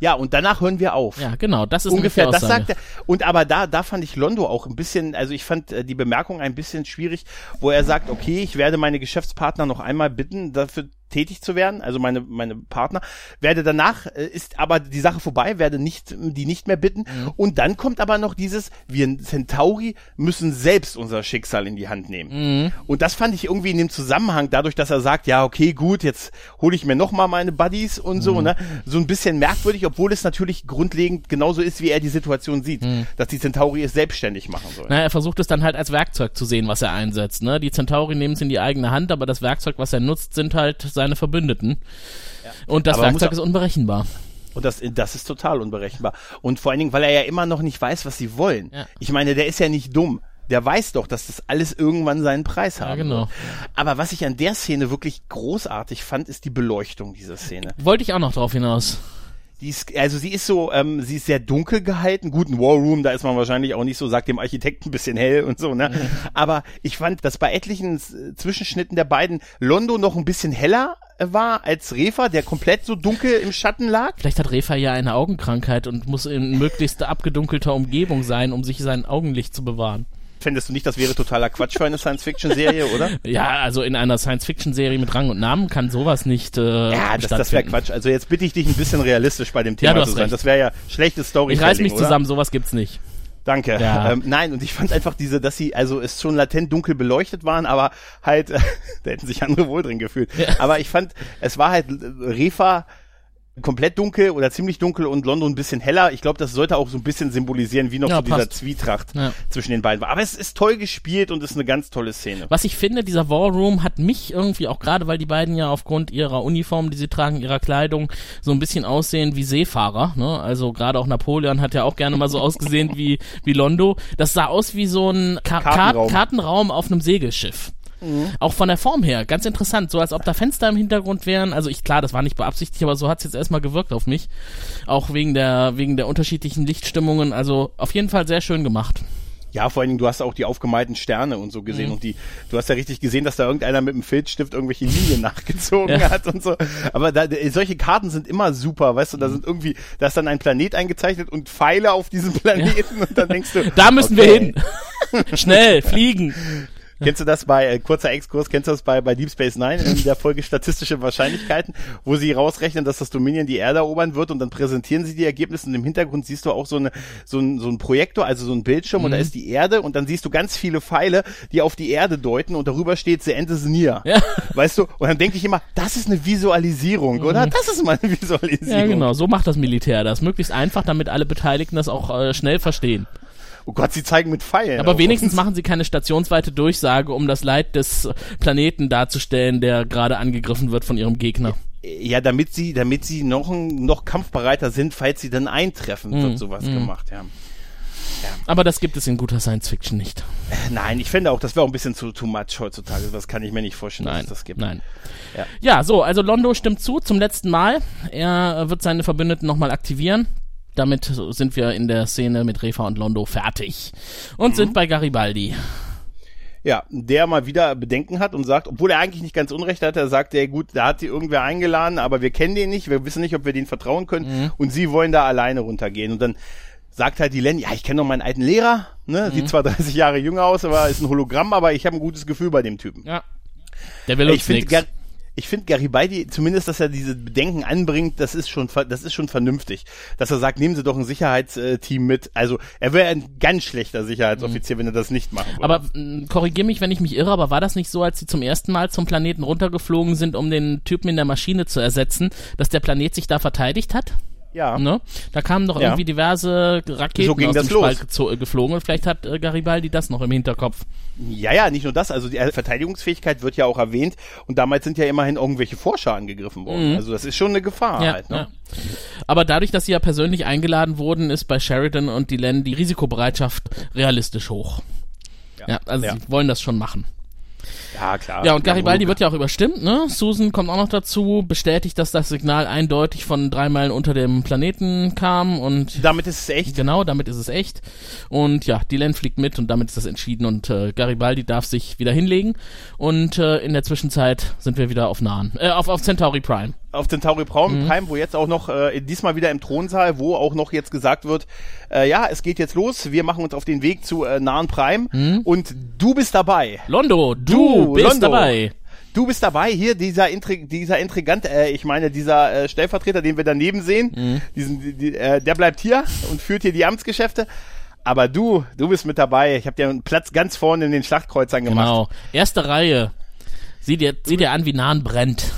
Ja, und danach hören wir auf. Ja, genau, das ist Ungefähr, das sagt er. Und aber da, da fand ich Londo auch ein bisschen, also ich fand äh, die Bemerkung ein bisschen schwierig, wo er sagt, okay, ich werde meine Geschäftspartner noch einmal bitten, dafür tätig zu werden, also meine, meine Partner, werde danach, äh, ist aber die Sache vorbei, werde nicht, die nicht mehr bitten. Mhm. Und dann kommt aber noch dieses, wir Centauri müssen selbst unser Schicksal in die Hand nehmen. Mhm. Und das fand ich irgendwie in dem Zusammenhang, dadurch, dass er sagt, ja, okay, gut, jetzt hole ich mir noch mal meine Buddies und Mhm. so, ne, so ein bisschen merkwürdig, obwohl es natürlich grundlegend genauso ist, wie er die Situation sieht, Mhm. dass die Centauri es selbstständig machen sollen. Na, er versucht es dann halt als Werkzeug zu sehen, was er einsetzt. Ne? Die Centauri nehmen es in die eigene Hand, aber das Werkzeug, was er nutzt, sind halt seine Verbündeten. Und das Aber Werkzeug ist unberechenbar. Und das, das ist total unberechenbar. Und vor allen Dingen, weil er ja immer noch nicht weiß, was sie wollen. Ja. Ich meine, der ist ja nicht dumm. Der weiß doch, dass das alles irgendwann seinen Preis haben genau. wird. Aber was ich an der Szene wirklich großartig fand, ist die Beleuchtung dieser Szene. Wollte ich auch noch drauf hinaus. Die ist, also sie ist so, ähm, sie ist sehr dunkel gehalten. Guten War Room, da ist man wahrscheinlich auch nicht so, sagt dem Architekten ein bisschen hell und so, ne? Aber ich fand, dass bei etlichen äh, Zwischenschnitten der beiden Londo noch ein bisschen heller äh, war als Refa, der komplett so dunkel im Schatten lag. Vielleicht hat Refa ja eine Augenkrankheit und muss in möglichst abgedunkelter Umgebung sein, um sich sein Augenlicht zu bewahren. Fändest du nicht, das wäre totaler Quatsch für eine Science-Fiction-Serie, oder? Ja, also in einer Science-Fiction-Serie mit Rang und Namen kann sowas nicht äh, Ja, das, das wäre. Quatsch. Also jetzt bitte ich dich ein bisschen realistisch bei dem Ja, Thema hast zu sein. recht. Das wäre ja schlechtes Story. Ich reiß mich zusammen, sowas gibt's nicht. Danke. Ja. Ähm, nein, und ich fand einfach diese, dass sie, also es schon latent dunkel beleuchtet waren, aber halt, da hätten sich andere wohl drin gefühlt. Aber ich fand, es war halt, äh, Refa komplett dunkel oder ziemlich dunkel und London ein bisschen heller. Ich glaube, das sollte auch so ein bisschen symbolisieren, wie noch Ja, so dieser. Zwietracht Ja. zwischen den beiden war. Aber es ist toll gespielt und ist eine ganz tolle Szene. Was ich finde, dieser War Room hat mich irgendwie auch gerade, weil die beiden ja aufgrund ihrer Uniform, die sie tragen, ihrer Kleidung, so ein bisschen aussehen wie Seefahrer. Ne? Also gerade auch Napoleon hat ja auch gerne mal so ausgesehen wie, wie Londo. Das sah aus wie so ein Ka. Kartenraum. Kartenraum auf einem Segelschiff. Auch von der Form her, ganz interessant, so als ob da Fenster im Hintergrund wären. Also ich, klar, das war nicht beabsichtigt, aber so hat's jetzt erstmal gewirkt auf mich. Auch wegen der, wegen der unterschiedlichen Lichtstimmungen. Also auf jeden Fall sehr schön gemacht. Ja, vor allen Dingen, du hast auch die aufgemalten Sterne und so gesehen Mhm. und die, du hast ja richtig gesehen, dass da irgendeiner mit einem Filzstift irgendwelche Linien nachgezogen Ja. hat und so. Aber da, solche Karten sind immer super, weißt du, Mhm. da sind irgendwie, da ist dann ein Planet eingezeichnet und Pfeile auf diesem Planeten und dann denkst du, Da müssen okay. wir hin. Schnell, fliegen. Kennst du das bei, äh, kurzer Exkurs, kennst du das bei, bei Deep Space Nine in der Folge statistische Wahrscheinlichkeiten, wo sie rausrechnen, dass das Dominion die Erde erobern wird und dann präsentieren sie die Ergebnisse und im Hintergrund siehst du auch so, eine, so, ein, so ein Projektor, also so ein Bildschirm und da ist die Erde und dann siehst du ganz viele Pfeile, die auf die Erde deuten und darüber steht The End is near. Ja. Weißt du? Und dann denke ich immer, das ist eine Visualisierung, oder? Das ist mal eine Visualisierung. Ja, genau, so macht das Militär das. Möglichst einfach, damit alle Beteiligten das auch äh, schnell verstehen. Oh Gott, sie zeigen mit Pfeilen. Aber auf wenigstens machen sie keine stationsweite Durchsage, um das Leid des Planeten darzustellen, der gerade angegriffen wird von ihrem Gegner. Ja, damit sie, damit sie noch, noch kampfbereiter sind, falls sie dann eintreffen, Mhm. wird sowas gemacht, ja. Aber das gibt es in guter Science Fiction nicht. Nein, ich finde auch, das wäre auch ein bisschen zu too much heutzutage. Das kann ich mir nicht vorstellen, dass Nein, es das gibt. nein. Ja. Ja. so, also Londo stimmt zu zum letzten Mal. Er äh, wird seine Verbündeten nochmal aktivieren. Damit sind wir in der Szene mit Refa und Londo fertig. Und Mhm. sind bei Garibaldi. Ja, der mal wieder Bedenken hat und sagt, obwohl er eigentlich nicht ganz Unrecht hat, er sagt, ja gut, da hat die irgendwer eingeladen, aber wir kennen den nicht, wir wissen nicht, ob wir den vertrauen können Mhm. und sie wollen da alleine runtergehen. Und dann sagt halt die Len, ja, ich kenne doch meinen alten Lehrer, ne, Mhm. sieht zwar 30 Jahre jünger aus, aber ist ein Hologramm, aber ich habe ein gutes Gefühl bei dem Typen. Ja. Der will Ich uns nichts. Ich finde Garibaldi, zumindest, dass er diese Bedenken anbringt, das ist schon, das ist schon vernünftig. Dass er sagt, nehmen Sie doch ein Sicherheitsteam mit. Also, er wäre ein ganz schlechter Sicherheitsoffizier, wenn er das nicht würde. Aber korrigier mich, wenn ich mich irre, aber war das nicht so, als sie zum ersten Mal zum Planeten runtergeflogen sind, um den Typen in der Maschine zu ersetzen, dass der Planet sich da verteidigt hat? Ja. Ne? Da kamen doch Ja. irgendwie diverse Raketen So ging aus das dem los. äh, geflogen und vielleicht hat äh, Garibaldi das noch im Hinterkopf. Ja, ja, nicht nur das. Also die Verteidigungsfähigkeit wird ja auch erwähnt. Und damals sind ja immerhin irgendwelche Forscher angegriffen worden. Also das ist schon eine Gefahr Ja, halt. Ne? ja. Aber dadurch, dass sie ja persönlich eingeladen wurden, ist bei Sheridan und Dylan die Risikobereitschaft realistisch hoch. Ja, also Ja. sie wollen das schon machen. Ja, klar. Ja, und Garibaldi wird ja auch überstimmt, ne? Susan kommt auch noch dazu, bestätigt, dass das Signal eindeutig von drei Meilen unter dem Planeten kam und Damit ist es echt. genau, damit ist es echt. Und ja, Dylan fliegt mit und damit ist das entschieden und äh, Garibaldi darf sich wieder hinlegen und äh, in der Zwischenzeit sind wir wieder auf Nahen, äh, auf, auf Centauri Prime. Auf Centauri Prime, Prime, wo jetzt auch noch, äh, diesmal wieder im Thronsaal, wo auch noch jetzt gesagt wird, äh, ja, es geht jetzt los, wir machen uns auf den Weg zu äh, nahen Prime und du bist dabei. Londo, du, Du, bist Londo. dabei. Du bist dabei, hier dieser, Intri dieser Intrigant, äh, ich meine dieser äh, Stellvertreter, den wir daneben sehen, diesen, die, die, äh, der bleibt hier und führt hier die Amtsgeschäfte. Aber du, du bist mit dabei. Ich habe dir einen Platz ganz vorne in den Schlachtkreuzern gemacht. Genau. Erste Reihe. Sieh dir, sieh dir an, wie Nahen brennt.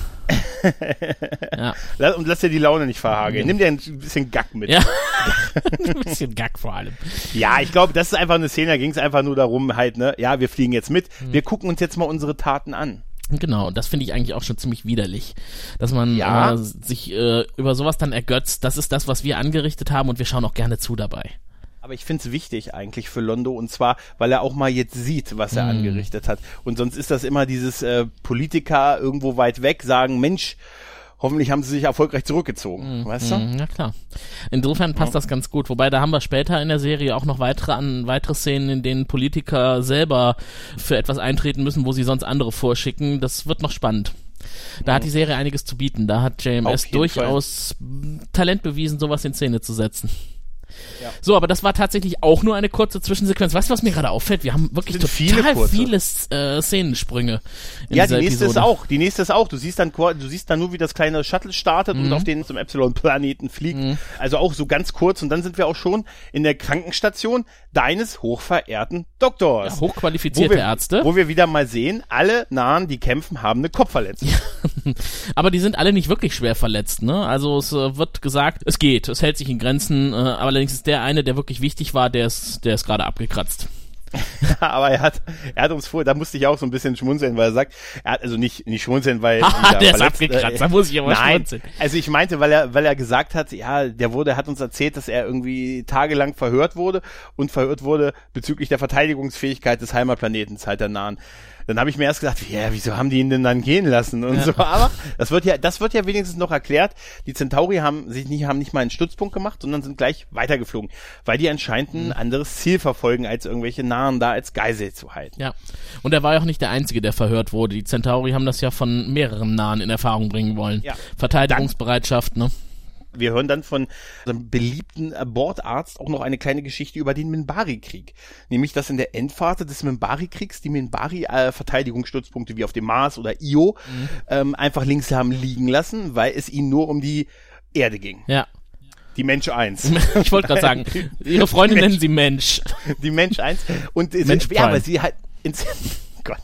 Ja. Und lass dir die Laune nicht verhageln. Nimm dir ein bisschen Gack mit. ja. Ein bisschen Gack vor allem. Ja, ich glaube, das ist einfach eine Szene, da ging es einfach nur darum, halt, ne, ja, wir fliegen jetzt mit, Mhm. wir gucken uns jetzt mal unsere Taten an. Genau, und das finde ich eigentlich auch schon ziemlich widerlich, dass man Ja. äh, sich äh, über sowas dann ergötzt. Das ist das, was wir angerichtet haben und wir schauen auch gerne zu dabei. Aber ich find's wichtig eigentlich für Londo und zwar, weil er auch mal jetzt sieht, was Mhm. er angerichtet hat. Und sonst ist das immer dieses äh, Politiker irgendwo weit weg sagen, Mensch, hoffentlich haben sie sich erfolgreich zurückgezogen, weißt du? Mhm, ja klar. Insofern passt das ganz gut. Wobei da haben wir später in der Serie auch noch weitere an weitere Szenen, in denen Politiker selber für etwas eintreten müssen, wo sie sonst andere vorschicken. Das wird noch spannend. Da hat die Serie einiges zu bieten. Da hat JMS durchaus Talent bewiesen, sowas in Szene zu setzen. So, aber das war tatsächlich auch nur eine kurze Zwischensequenz. Weißt du, was mir gerade auffällt? Wir haben wirklich total viele viele, äh, Szenensprünge. In Ja, die nächste Episode. ist auch. Die nächste ist auch. Du siehst dann, du siehst dann nur, wie das kleine Shuttle startet Mhm. und auf den zum Epsilon-Planeten fliegt. Also auch so ganz kurz. Und dann sind wir auch schon in der Krankenstation deines hochverehrten Doktors. Ja, hochqualifizierte wo wir, Ärzte. Wo wir wieder mal sehen, alle Nahen, die kämpfen, haben eine Kopfverletzung. Aber die sind alle nicht wirklich schwer verletzt, ne? Also es äh, wird gesagt, es geht, es hält sich in Grenzen, äh, aber allerdings ist der eine, der wirklich wichtig war, der ist, der ist gerade abgekratzt. Aber er hat, er hat uns vor, da musste ich auch so ein bisschen schmunzeln, weil er sagt, er hat also nicht, nicht schmunzeln, weil. Dieser der ist verletzt- abgekratzt, da muss ich aber Nein, schmunzeln. also ich meinte, weil er, weil er gesagt hat, ja, der wurde, hat uns erzählt, dass er irgendwie tagelang verhört wurde und verhört wurde bezüglich der Verteidigungsfähigkeit des Heimatplanetens halt der Nahen. Dann habe ich mir erst gedacht, ja, wieso haben die ihn denn dann gehen lassen und so. Aber das wird ja, das wird ja wenigstens noch erklärt. Die Centauri haben sich nicht, haben nicht mal einen Stützpunkt gemacht, sondern sind gleich weitergeflogen, weil die anscheinend Mhm. ein anderes Ziel verfolgen, als irgendwelche Nahen da als Geisel zu halten. Ja. Und er war ja auch nicht der Einzige, der verhört wurde. Die Centauri haben das ja von mehreren Nahen in Erfahrung bringen wollen. Ja. Verteidigungsbereitschaft, ne? Wir hören dann von einem beliebten Bordarzt auch noch eine kleine Geschichte über den Minbari-Krieg. Nämlich, dass in der Endphase des Minbari-Kriegs die Minbari-Verteidigungsstützpunkte wie auf dem Mars oder Io ähm, einfach links haben liegen lassen, weil es ihnen nur um die Erde ging. Ja. Die Mensch 1. Ich wollte gerade sagen, ihre Freunde nennen sie Mensch. die Mensch 1. Und Mensch ja, aber sie halt ins Gott.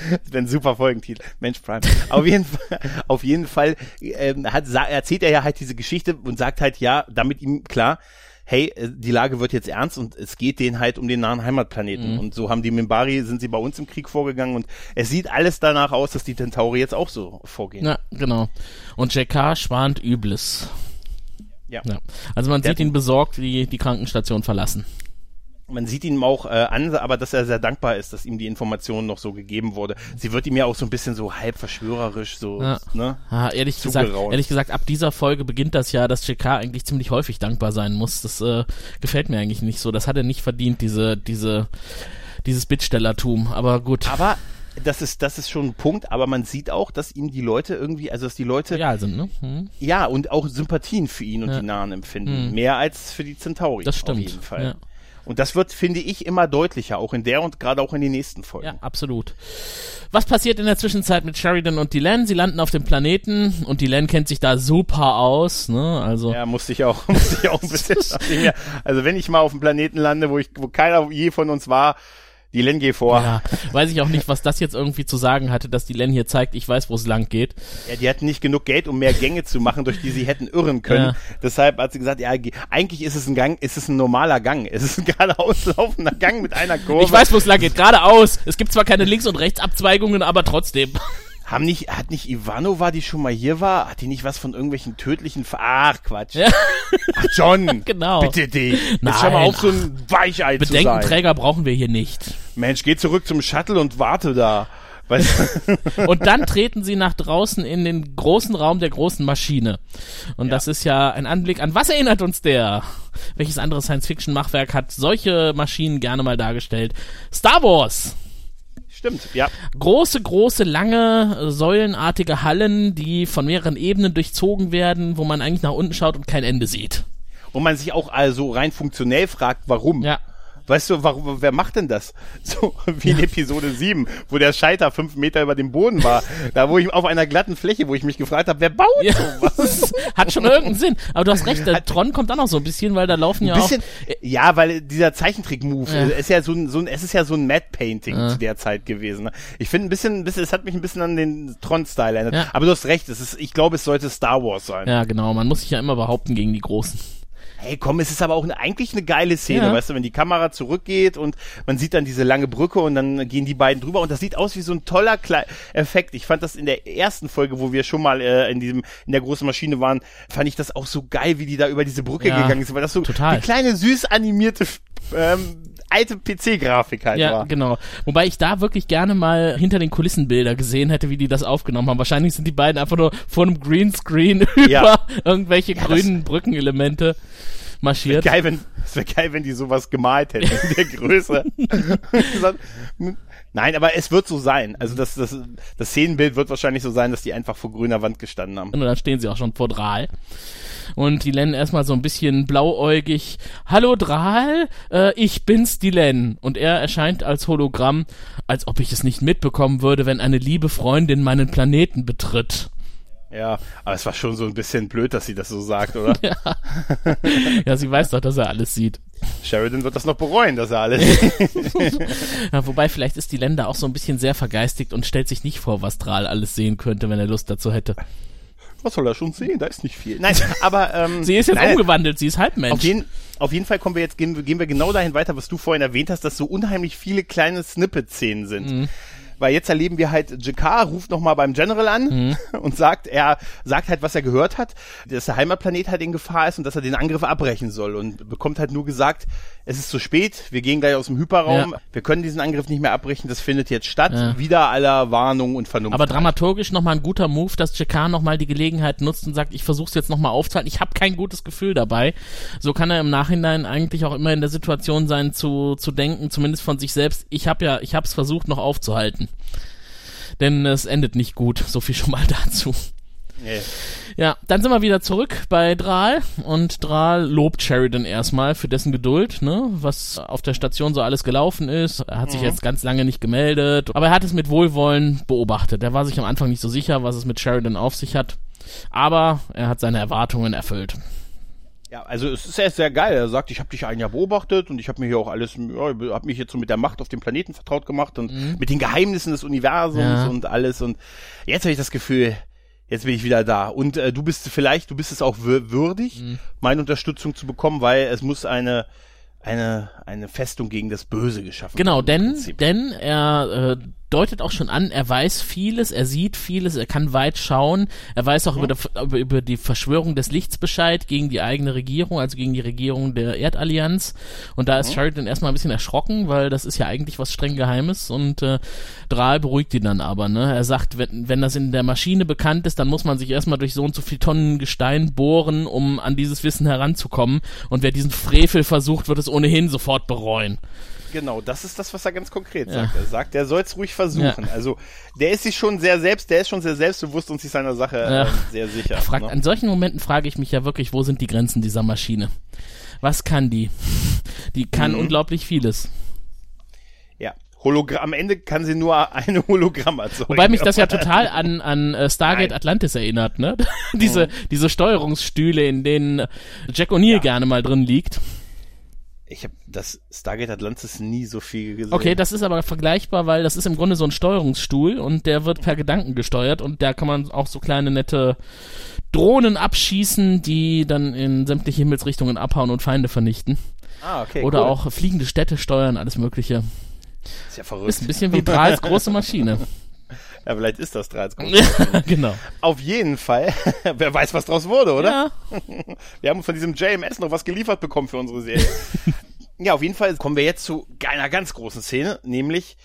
Das wäre ein super Folgentitel. Mensch Prime. Auf jeden Fall, auf jeden Fall ähm, hat, erzählt er ja halt diese Geschichte und sagt halt, ja, damit ihm klar, hey, äh, die Lage wird jetzt ernst und es geht denen halt um den nahen Heimatplaneten. Und so haben die Mimbari, sind sie bei uns im Krieg vorgegangen und es sieht alles danach aus, dass die Tentauri jetzt auch so vorgehen. Ja, genau. Und JK schwant Übles. Ja. Ja. Also man Der- sieht ihn besorgt die, die Krankenstation verlassen. Man sieht ihm auch äh, an, aber dass er sehr dankbar ist, dass ihm die Information noch so gegeben wurde. Sie wird ihm ja auch so ein bisschen so halb verschwörerisch, so, Ja. ne? Ah, ehrlich gesagt, ehrlich gesagt, ab dieser Folge beginnt das ja, dass JK eigentlich ziemlich häufig dankbar sein muss. Das äh, gefällt mir eigentlich nicht so. Das hat er nicht verdient, diese, diese, dieses Bittstellertum. Aber gut. Aber das ist, das ist schon ein Punkt, aber man sieht auch, dass ihm die Leute irgendwie, also dass die Leute, ja, Real sind, ne? Hm. und auch Sympathien für ihn und Ja. die Nahen empfinden. Mehr als für die Centauri. Das stimmt. Auf jeden Fall. Ja. Und das wird, finde ich, immer deutlicher, auch in der und gerade auch in den nächsten Folgen. Ja, absolut. Was passiert in der Zwischenzeit mit Sheridan und Dylan? Sie landen auf dem Planeten und Dylan kennt sich da super aus, ne? Also Ja, musste ich auch, musste ich auch ein bisschen. also wenn ich mal auf einem Planeten lande, wo ich, wo keiner je von uns war, die Len geh vor. ja, weiß ich auch nicht, was das jetzt irgendwie zu sagen hatte, dass Dylan hier zeigt, ich weiß, wo es lang geht. Ja, die hatten nicht genug Geld, um mehr Gänge zu machen, durch die sie hätten irren können. Ja. Deshalb hat sie gesagt, ja, ge- eigentlich ist es ein Gang, ist es ein normaler Gang. Es ist ein geradeaus laufender Gang mit einer Kurve. Ich weiß, wo es lang geht, geradeaus. Es gibt zwar keine Links- und Rechtsabzweigungen, aber trotzdem. Haben nicht, hat nicht Ivanova, die schon mal hier war, hat die nicht was von irgendwelchen tödlichen, Ver Ach, Quatsch. Ja. Ach, John. Genau. Bitte dich. Jetzt Nein, schau mal auf, so ein Weichei zu sein. Bedenkenträger brauchen wir hier nicht. Mensch, geh zurück zum Shuttle und warte da. Und dann treten sie nach draußen in den großen Raum der großen Maschine. Und das ist ja ein Anblick. An was erinnert uns der? Welches andere Science-Fiction-Machwerk hat solche Maschinen gerne mal dargestellt? Star Wars! Stimmt, ja. Große, große, lange, säulenartige Hallen, die von mehreren Ebenen durchzogen werden, wo man eigentlich nach unten schaut und kein Ende sieht. Und man sich auch also rein funktionell fragt, warum. Ja. Weißt du, warum, wer macht denn das? So wie in Episode 7, wo der Scheiter fünf Meter über dem Boden war. Da, wo ich auf einer glatten Fläche, wo ich mich gefragt habe, wer baut Ja, sowas? hat schon irgendeinen Sinn. Aber du hast recht, der Tron kommt auch noch so ein bisschen, weil da laufen ja Ein auch. bisschen, ja, weil dieser Zeichentrick-Move Ja. ist ja so ein, so ein, es ist ja so ein Matte-Painting zu der Zeit gewesen. Ne? Ich finde ein bisschen, ein bisschen, es hat mich ein bisschen an den Tron-Style erinnert. Ja. Aber du hast recht, es ist, ich glaube, es sollte Star Wars sein. Ja, genau. Man muss sich ja immer behaupten gegen die Großen. Hey, komm, es ist aber auch eine, eigentlich eine geile Szene, Ja. weißt du, wenn die Kamera zurückgeht und man sieht dann diese lange Brücke und dann gehen die beiden drüber und das sieht aus wie so ein toller Kle Effekt. Ich fand das in der ersten Folge, wo wir schon mal äh, in diesem in der großen Maschine waren, fand ich das auch so geil, wie die da über diese Brücke Ja, gegangen sind, weil das so total. die kleine süß animierte ähm, alte PC-Grafik halt Ja, war. genau. Wobei ich da wirklich gerne mal hinter den Kulissenbilder gesehen hätte, wie die das aufgenommen haben. Wahrscheinlich sind die beiden einfach nur vor einem Greenscreen über Ja. irgendwelche das- grünen Brückenelemente marschiert. Geil, wenn, es wäre geil, wenn die sowas gemalt hätten in der Größe. Nein, aber es wird so sein. Also das, das, das Szenenbild wird wahrscheinlich so sein, dass die einfach vor grüner Wand gestanden haben. Und dann stehen sie auch schon vor Drahl. Und die Len erstmal so ein bisschen blauäugig, Hallo Drahl, äh, ich bin's die Len. Und er erscheint als Hologramm, als ob ich es nicht mitbekommen würde, wenn eine liebe Freundin meinen Planeten betritt. Ja, aber es war schon so ein bisschen blöd, dass sie das so sagt, oder? Ja, ja sie weiß doch, dass er alles sieht. Sheridan wird das noch bereuen, dass er alles ja, wobei, vielleicht ist die Länder auch so ein bisschen sehr vergeistigt und stellt sich nicht vor, was Drahl alles sehen könnte, wenn er Lust dazu hätte. Was soll er schon sehen? Da ist nicht viel. Nein, aber ähm, sie ist jetzt nein, umgewandelt, sie ist Halbmensch. Auf jeden, auf jeden Fall kommen wir jetzt, gehen, gehen wir genau dahin weiter, was du vorhin erwähnt hast, dass so unheimlich viele kleine Snippet-Szenen sind. Mhm weil jetzt erleben wir halt, Jakar ruft nochmal beim General an mhm. und sagt, er sagt halt, was er gehört hat, dass der Heimatplanet halt in Gefahr ist und dass er den Angriff abbrechen soll und bekommt halt nur gesagt, es ist zu spät, wir gehen gleich aus dem Hyperraum, ja. wir können diesen Angriff nicht mehr abbrechen, das findet jetzt statt, ja. wieder aller Warnung und Vernunft. Aber dramaturgisch nochmal ein guter Move, dass Jakar nochmal die Gelegenheit nutzt und sagt, ich versuch's jetzt nochmal aufzuhalten, ich habe kein gutes Gefühl dabei. So kann er im Nachhinein eigentlich auch immer in der Situation sein, zu, zu denken, zumindest von sich selbst, ich habe ja, ich hab's versucht noch aufzuhalten denn es endet nicht gut. So viel schon mal dazu. Nee. Ja, dann sind wir wieder zurück bei Drahl und Drahl lobt Sheridan erstmal für dessen Geduld, ne, was auf der Station so alles gelaufen ist. Er hat mhm. sich jetzt ganz lange nicht gemeldet, aber er hat es mit Wohlwollen beobachtet. Er war sich am Anfang nicht so sicher, was es mit Sheridan auf sich hat, aber er hat seine Erwartungen erfüllt. Ja, also es ist ja sehr geil. Er sagt, ich habe dich ein Jahr beobachtet und ich habe mir hier auch alles, ja, habe mich jetzt so mit der Macht auf dem Planeten vertraut gemacht und mhm. mit den Geheimnissen des Universums ja. und alles. Und jetzt habe ich das Gefühl, jetzt bin ich wieder da. Und äh, du bist vielleicht, du bist es auch würdig, mhm. meine Unterstützung zu bekommen, weil es muss eine eine eine Festung gegen das Böse geschaffen. Genau, denn denn er äh, deutet auch schon an, er weiß vieles, er sieht vieles, er kann weit schauen, er weiß auch mhm. über, die, über die Verschwörung des Lichts Bescheid gegen die eigene Regierung, also gegen die Regierung der Erdallianz. Und da ist mhm. Sheridan erstmal ein bisschen erschrocken, weil das ist ja eigentlich was streng Geheimes und äh, Drahl beruhigt ihn dann aber. Ne? Er sagt, wenn, wenn das in der Maschine bekannt ist, dann muss man sich erstmal durch so und so viel Tonnen Gestein bohren, um an dieses Wissen heranzukommen. Und wer diesen Frevel versucht, wird es ohnehin sofort bereuen. Genau, das ist das, was er ganz konkret ja. sagt. Er sagt, er soll es ruhig versuchen. Ja. Also der ist sich schon sehr selbst, der ist schon sehr selbstbewusst und sich seiner Sache ja. äh, sehr sicher. Fragt, ne? An solchen Momenten frage ich mich ja wirklich, wo sind die Grenzen dieser Maschine? Was kann die? Die kann mhm. unglaublich vieles. Ja, Hologramm, am Ende kann sie nur eine Hologramm erzeugen. Wobei mich das ja total an, an uh, Stargate Nein. Atlantis erinnert, ne? diese, mhm. diese Steuerungsstühle, in denen Jack O'Neill ja. gerne mal drin liegt. Ich habe das Stargate Atlantis nie so viel gesehen. Okay, das ist aber vergleichbar, weil das ist im Grunde so ein Steuerungsstuhl und der wird per Gedanken gesteuert und da kann man auch so kleine nette Drohnen abschießen, die dann in sämtliche Himmelsrichtungen abhauen und Feinde vernichten. Ah, okay. Oder cool. auch fliegende Städte steuern, alles Mögliche. Ist ja verrückt. Ist ein bisschen wie Drahls große Maschine. Ja, vielleicht ist das 13. genau. Auf jeden Fall. Wer weiß, was draus wurde, oder? Ja. Wir haben von diesem JMS noch was geliefert bekommen für unsere Serie. ja, auf jeden Fall kommen wir jetzt zu einer ganz großen Szene, nämlich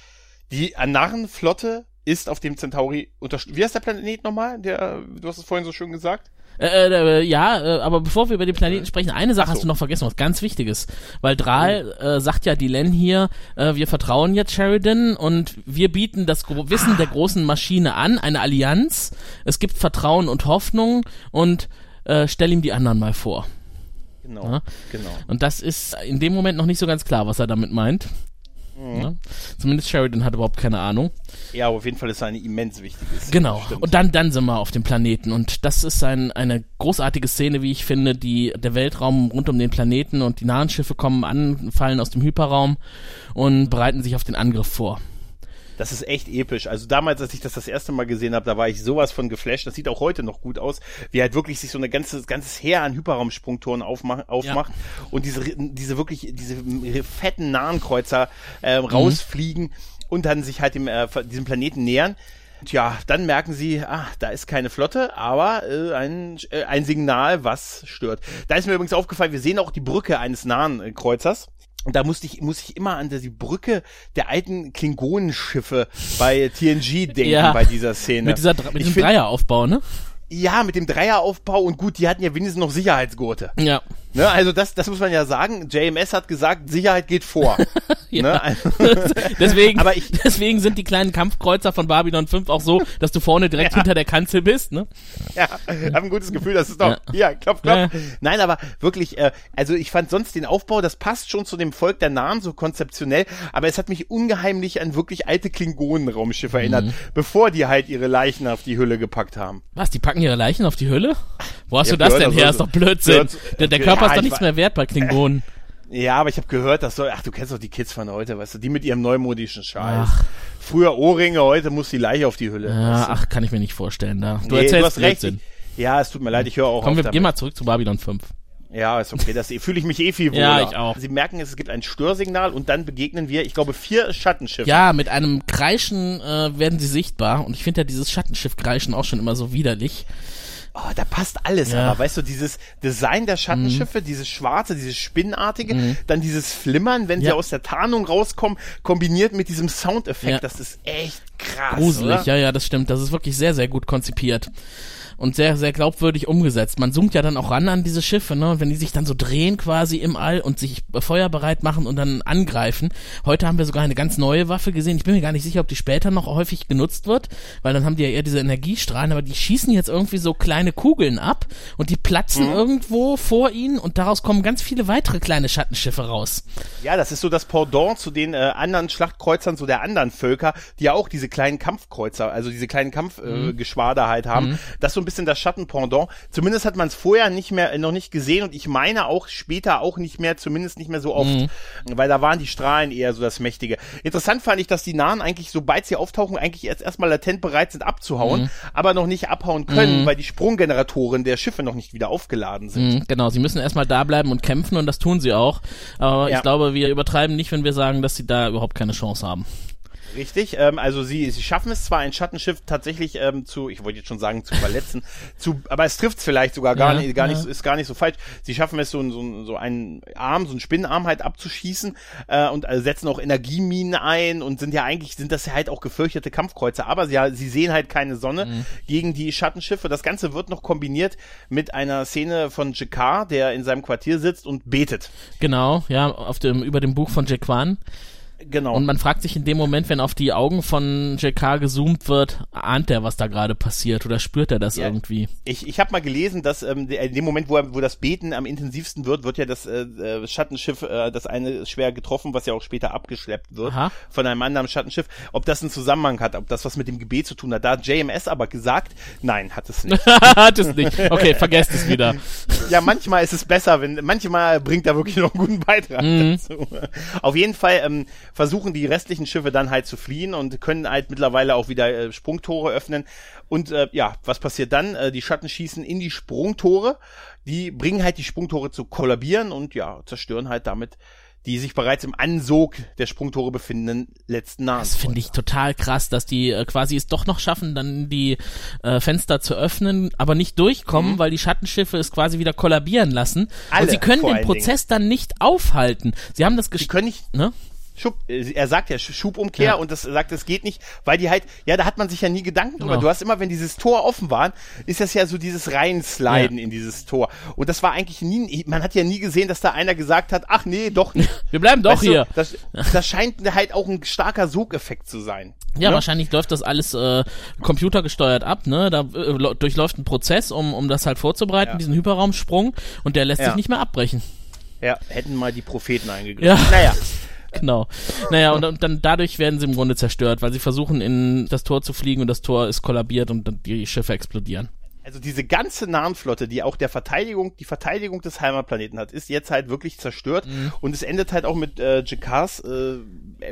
die Narrenflotte ist auf dem Centauri unterstützt. Wie heißt der Planet nochmal? Der, du hast es vorhin so schön gesagt. Äh, äh, ja, äh, aber bevor wir über den Planeten sprechen, eine Sache so. hast du noch vergessen, was ganz Wichtiges. Weil Drahl oh. äh, sagt ja Dylan hier, äh, wir vertrauen jetzt Sheridan und wir bieten das Gro Wissen ah. der großen Maschine an, eine Allianz. Es gibt Vertrauen und Hoffnung und äh, stell ihm die anderen mal vor. Genau, ja? genau. Und das ist in dem Moment noch nicht so ganz klar, was er damit meint. Mhm. Ja? Zumindest Sheridan hat überhaupt keine Ahnung. Ja, aber auf jeden Fall ist es eine immens wichtige Szene. Genau. Stimmt. Und dann, dann sind wir auf dem Planeten. Und das ist ein, eine großartige Szene, wie ich finde, die, der Weltraum rund um den Planeten und die nahen Schiffe kommen an, fallen aus dem Hyperraum und bereiten sich auf den Angriff vor. Das ist echt episch. Also damals, als ich das das erste Mal gesehen habe, da war ich sowas von geflasht. Das sieht auch heute noch gut aus, wie halt wirklich sich so eine ganze ganzes Heer an Hyperraumsprungtoren aufmacht, aufmacht ja. und diese diese wirklich diese fetten Nahenkreuzer äh, rausfliegen und dann sich halt dem äh, diesem Planeten nähern. Tja, dann merken sie, ah, da ist keine Flotte, aber äh, ein, äh, ein Signal, was stört. Da ist mir übrigens aufgefallen, wir sehen auch die Brücke eines nahen äh, Kreuzers. Und da musste ich, muss ich immer an die Brücke der alten Klingonenschiffe bei TNG denken ja, bei dieser Szene. Mit, dieser, mit diesem Dreieraufbau, ne? Ja, mit dem Dreieraufbau und gut, die hatten ja wenigstens noch Sicherheitsgurte. Ja. Ne, also das, das muss man ja sagen. JMS hat gesagt, Sicherheit geht vor. Ja. ne? also, deswegen, Aber ich- deswegen sind die kleinen Kampfkreuzer von Babylon 5 auch so, dass du vorne direkt Ja. hinter der Kanzel bist, ne? ja, hab ein gutes Gefühl, das ist doch, Ja. ja, klopf, klopf. Ja. Nein, aber wirklich, äh, also ich fand sonst den Aufbau, das passt schon zu dem Volk der Nahen so konzeptionell, aber es hat mich ungeheimlich an wirklich alte Klingonen-Raumschiffe erinnert, Mhm. bevor die halt ihre Leichen auf die Hülle gepackt haben. Was, die packen ihre Leichen auf die Hülle? Wo hast du das denn her? das Ist doch Blödsinn. gehört- Der, der Ja, Körper ist doch ich nichts mehr wert bei Klingonen. Ja, aber ich habe gehört, das soll, ach, du kennst doch die Kids von heute, weißt du, die mit ihrem neumodischen Scheiß. Ach. Früher Ohrringe, heute muss die Leiche auf die Hülle. Ja, weißt du? ach, kann ich mir nicht vorstellen da. Du Nee, erzählst du hast recht. Ja, es tut mir leid, ich höre auch Kommen auf wir, damit. geh mal zurück zu Babylon 5. Ja, ist okay. Das fühle ich mich eh viel wohler. Ja, ich auch. Sie merken, es gibt ein Störsignal und dann begegnen wir, ich glaube, vier Schattenschiffe. Ja, mit einem Kreischen äh, werden sie sichtbar und ich finde ja dieses Schattenschiff-Kreischen auch schon immer so widerlich. Oh, da passt alles, Ja. Mhm. aber weißt du, dieses Design der Schattenschiffe, dieses schwarze, dieses spinnartige, dann dieses Flimmern, wenn sie Ja. aus der Tarnung rauskommen, kombiniert mit diesem Soundeffekt, Ja. das ist echt krass. Gruselig, oder? ja, ja, das stimmt. Das ist wirklich sehr, sehr gut konzipiert. Und sehr, sehr glaubwürdig umgesetzt. Man zoomt ja dann auch ran an diese Schiffe, ne? Und wenn die sich dann so drehen quasi im All und sich feuerbereit machen und dann angreifen. Heute haben wir sogar eine ganz neue Waffe gesehen. Ich bin mir gar nicht sicher, ob die später noch häufig genutzt wird, weil dann haben die ja eher diese Energiestrahlen, aber die schießen jetzt irgendwie so kleine Kugeln ab und die platzen irgendwo vor ihnen und daraus kommen ganz viele weitere kleine Schattenschiffe raus. Ja, das ist so das Pendant zu den äh, anderen Schlachtkreuzern, so der anderen Völker, die ja auch diese kleinen Kampfkreuzer, also diese kleinen Kampfgeschwader äh, Geschwader halt haben. Das ist so ein bisschen das Schattenpendant. Zumindest hat man es vorher nicht mehr, äh, noch nicht gesehen und ich meine auch später auch nicht mehr, zumindest nicht mehr so oft, weil da waren die Strahlen eher so das Mächtige. Interessant fand ich, dass die Nahen eigentlich, sobald sie auftauchen, eigentlich jetzt erstmal latent bereit sind abzuhauen, aber noch nicht abhauen können, weil die Sprunggeneratoren der Schiffe noch nicht wieder aufgeladen sind. Mhm, genau, sie müssen erstmal da bleiben und kämpfen und das tun sie auch. Aber Ja. ich glaube, wir übertreiben nicht, wenn wir sagen, dass sie da überhaupt keine Chance haben. Richtig, ähm, also sie, sie schaffen es zwar, ein Schattenschiff tatsächlich ähm, zu, ich wollte jetzt schon sagen, zu verletzen, zu, aber es trifft vielleicht sogar gar Ja, nicht, gar ja. nicht, so- ist gar nicht so falsch. Sie schaffen es, so, ein- so, ein- so einen Arm, so einen Spinnenarm halt abzuschießen äh, und äh, setzen auch Energieminen ein und sind ja eigentlich, sind das ja halt auch gefürchtete Kampfkreuzer, aber sie, sie sehen halt keine Sonne Mhm. gegen die Schattenschiffe. Das Ganze wird noch kombiniert mit einer Szene von Jakar, der in seinem Quartier sitzt und betet. Genau, ja, auf dem, über dem Buch von Jack Wan. Genau. Und man fragt sich in dem Moment, wenn auf die Augen von JK gezoomt wird, ahnt er, was da gerade passiert oder spürt er das Ja. irgendwie? Ich, ich habe mal gelesen, dass ähm, in dem Moment, wo, er, wo das Beten am intensivsten wird, wird ja das äh, äh, Schattenschiff, äh, das eine schwer getroffen, was ja auch später abgeschleppt wird Aha. von einem anderen Schattenschiff. Ob das einen Zusammenhang hat, ob das was mit dem Gebet zu tun hat. Da hat JMS aber gesagt, nein, hat es nicht. Hat es nicht. Okay, vergesst es wieder. ja, manchmal ist es besser, wenn manchmal bringt er wirklich noch einen guten Beitrag dazu. Auf jeden Fall ähm, versuchen die restlichen Schiffe dann halt zu fliehen und können halt mittlerweile auch wieder äh, Sprungtore öffnen. Und äh, ja, was passiert dann? Äh, die Schatten schießen in die Sprungtore. Die bringen halt die Sprungtore zu kollabieren und ja, zerstören halt damit die sich bereits im Ansog der Sprungtore befindenden letzten Nahen. Das finde ich total krass, dass die äh, quasi es doch noch schaffen, dann die äh, Fenster zu öffnen, aber nicht durchkommen, weil die Schattenschiffe es quasi wieder kollabieren lassen. Mhm. Alle, und sie können den Prozess dann nicht aufhalten. Sie haben das Die gesch können nicht, ne? Schub, äh, er sagt ja Sch- Schubumkehr Ja. und das sagt, es geht nicht, weil die halt, ja, da hat man sich ja nie Gedanken drüber. Genau. Du hast immer, wenn dieses Tor offen war, ist das ja so dieses Reinsliden Ja. in dieses Tor. Und das war eigentlich nie, man hat ja nie gesehen, dass da einer gesagt hat, ach nee, doch nicht. Wir bleiben doch Weißt du, hier. das, das scheint halt auch ein starker Sogeffekt zu sein. Ja, Ne? wahrscheinlich läuft das alles äh, computergesteuert ab, ne? Da äh, durchläuft ein Prozess, um, um das halt vorzubereiten, Ja. diesen Hyperraumsprung, und der lässt sich nicht mehr abbrechen. Ja, hätten mal die Propheten eingegriffen. Ja. Naja, Genau. Naja, und, und dann dadurch werden sie im Grunde zerstört, weil sie versuchen, in das Tor zu fliegen und das Tor ist kollabiert und dann die Schiffe explodieren. also diese ganze Nahenflotte, die auch der Verteidigung, die Verteidigung des Heimatplaneten hat, ist jetzt halt wirklich zerstört Mhm. und es endet halt auch mit äh, Jakars äh,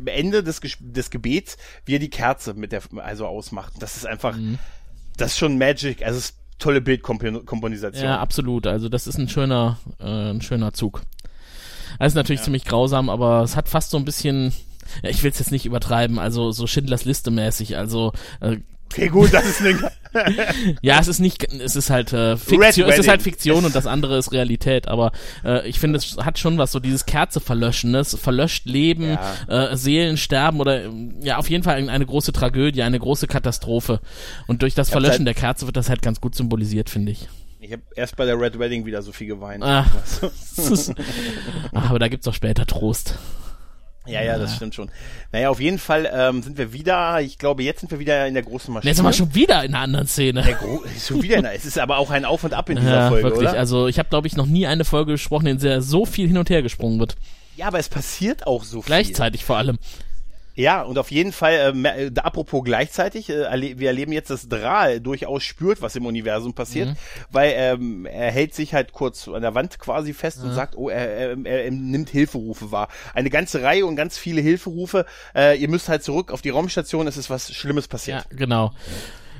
Ende des, Ges- des Gebets, wie er die Kerze mit der also ausmacht. Das ist einfach, Mhm. das ist schon Magic, also es ist tolle Bildkomposition. Ja, absolut. Also das ist ein schöner, äh, ein schöner Zug. Das ist natürlich ziemlich grausam, aber es hat fast so ein bisschen, ja, ich will es jetzt nicht übertreiben, also so Schindlers Liste mäßig. Also äh, Okay, gut, das ist eine, ja, es ist nicht, es ist halt äh, Fiktion, es ist halt Fiktion und das andere ist Realität. Aber äh, ich finde, es hat schon was so dieses Kerze verlöschen, ne? es verlöscht Leben, äh, Seelen sterben oder ja auf jeden Fall eine, eine große Tragödie, eine große Katastrophe. Und durch das Verlöschen halt- der Kerze wird das halt ganz gut symbolisiert, finde ich. Habe erst bei der Red Wedding wieder so viel geweint. Ah. Ach, aber da gibt's auch später Trost. Ja, ja, das stimmt schon. Naja, auf jeden Fall ähm, sind wir wieder, ich glaube, jetzt sind wir wieder in der großen Maschine. Jetzt sind wir schon wieder in einer anderen Szene. Schon wieder in der, es ist aber auch ein Auf und Ab in dieser ja, Folge, wirklich. oder? Also ich habe, glaube ich, noch nie eine Folge gesprochen, in der so viel hin und her gesprungen wird. Ja, aber es passiert auch so viel. Gleichzeitig vor allem. Ja, und auf jeden Fall, äh, äh, apropos gleichzeitig, äh, wir erleben jetzt, dass Dral durchaus spürt, was im Universum passiert, Mhm. weil ähm, er hält sich halt kurz an der Wand quasi fest und sagt, oh, er, er, er, er nimmt Hilferufe wahr. Eine ganze Reihe und ganz viele Hilferufe. Äh, ihr müsst halt zurück auf die Raumstation, es ist was Schlimmes passiert. Ja, genau.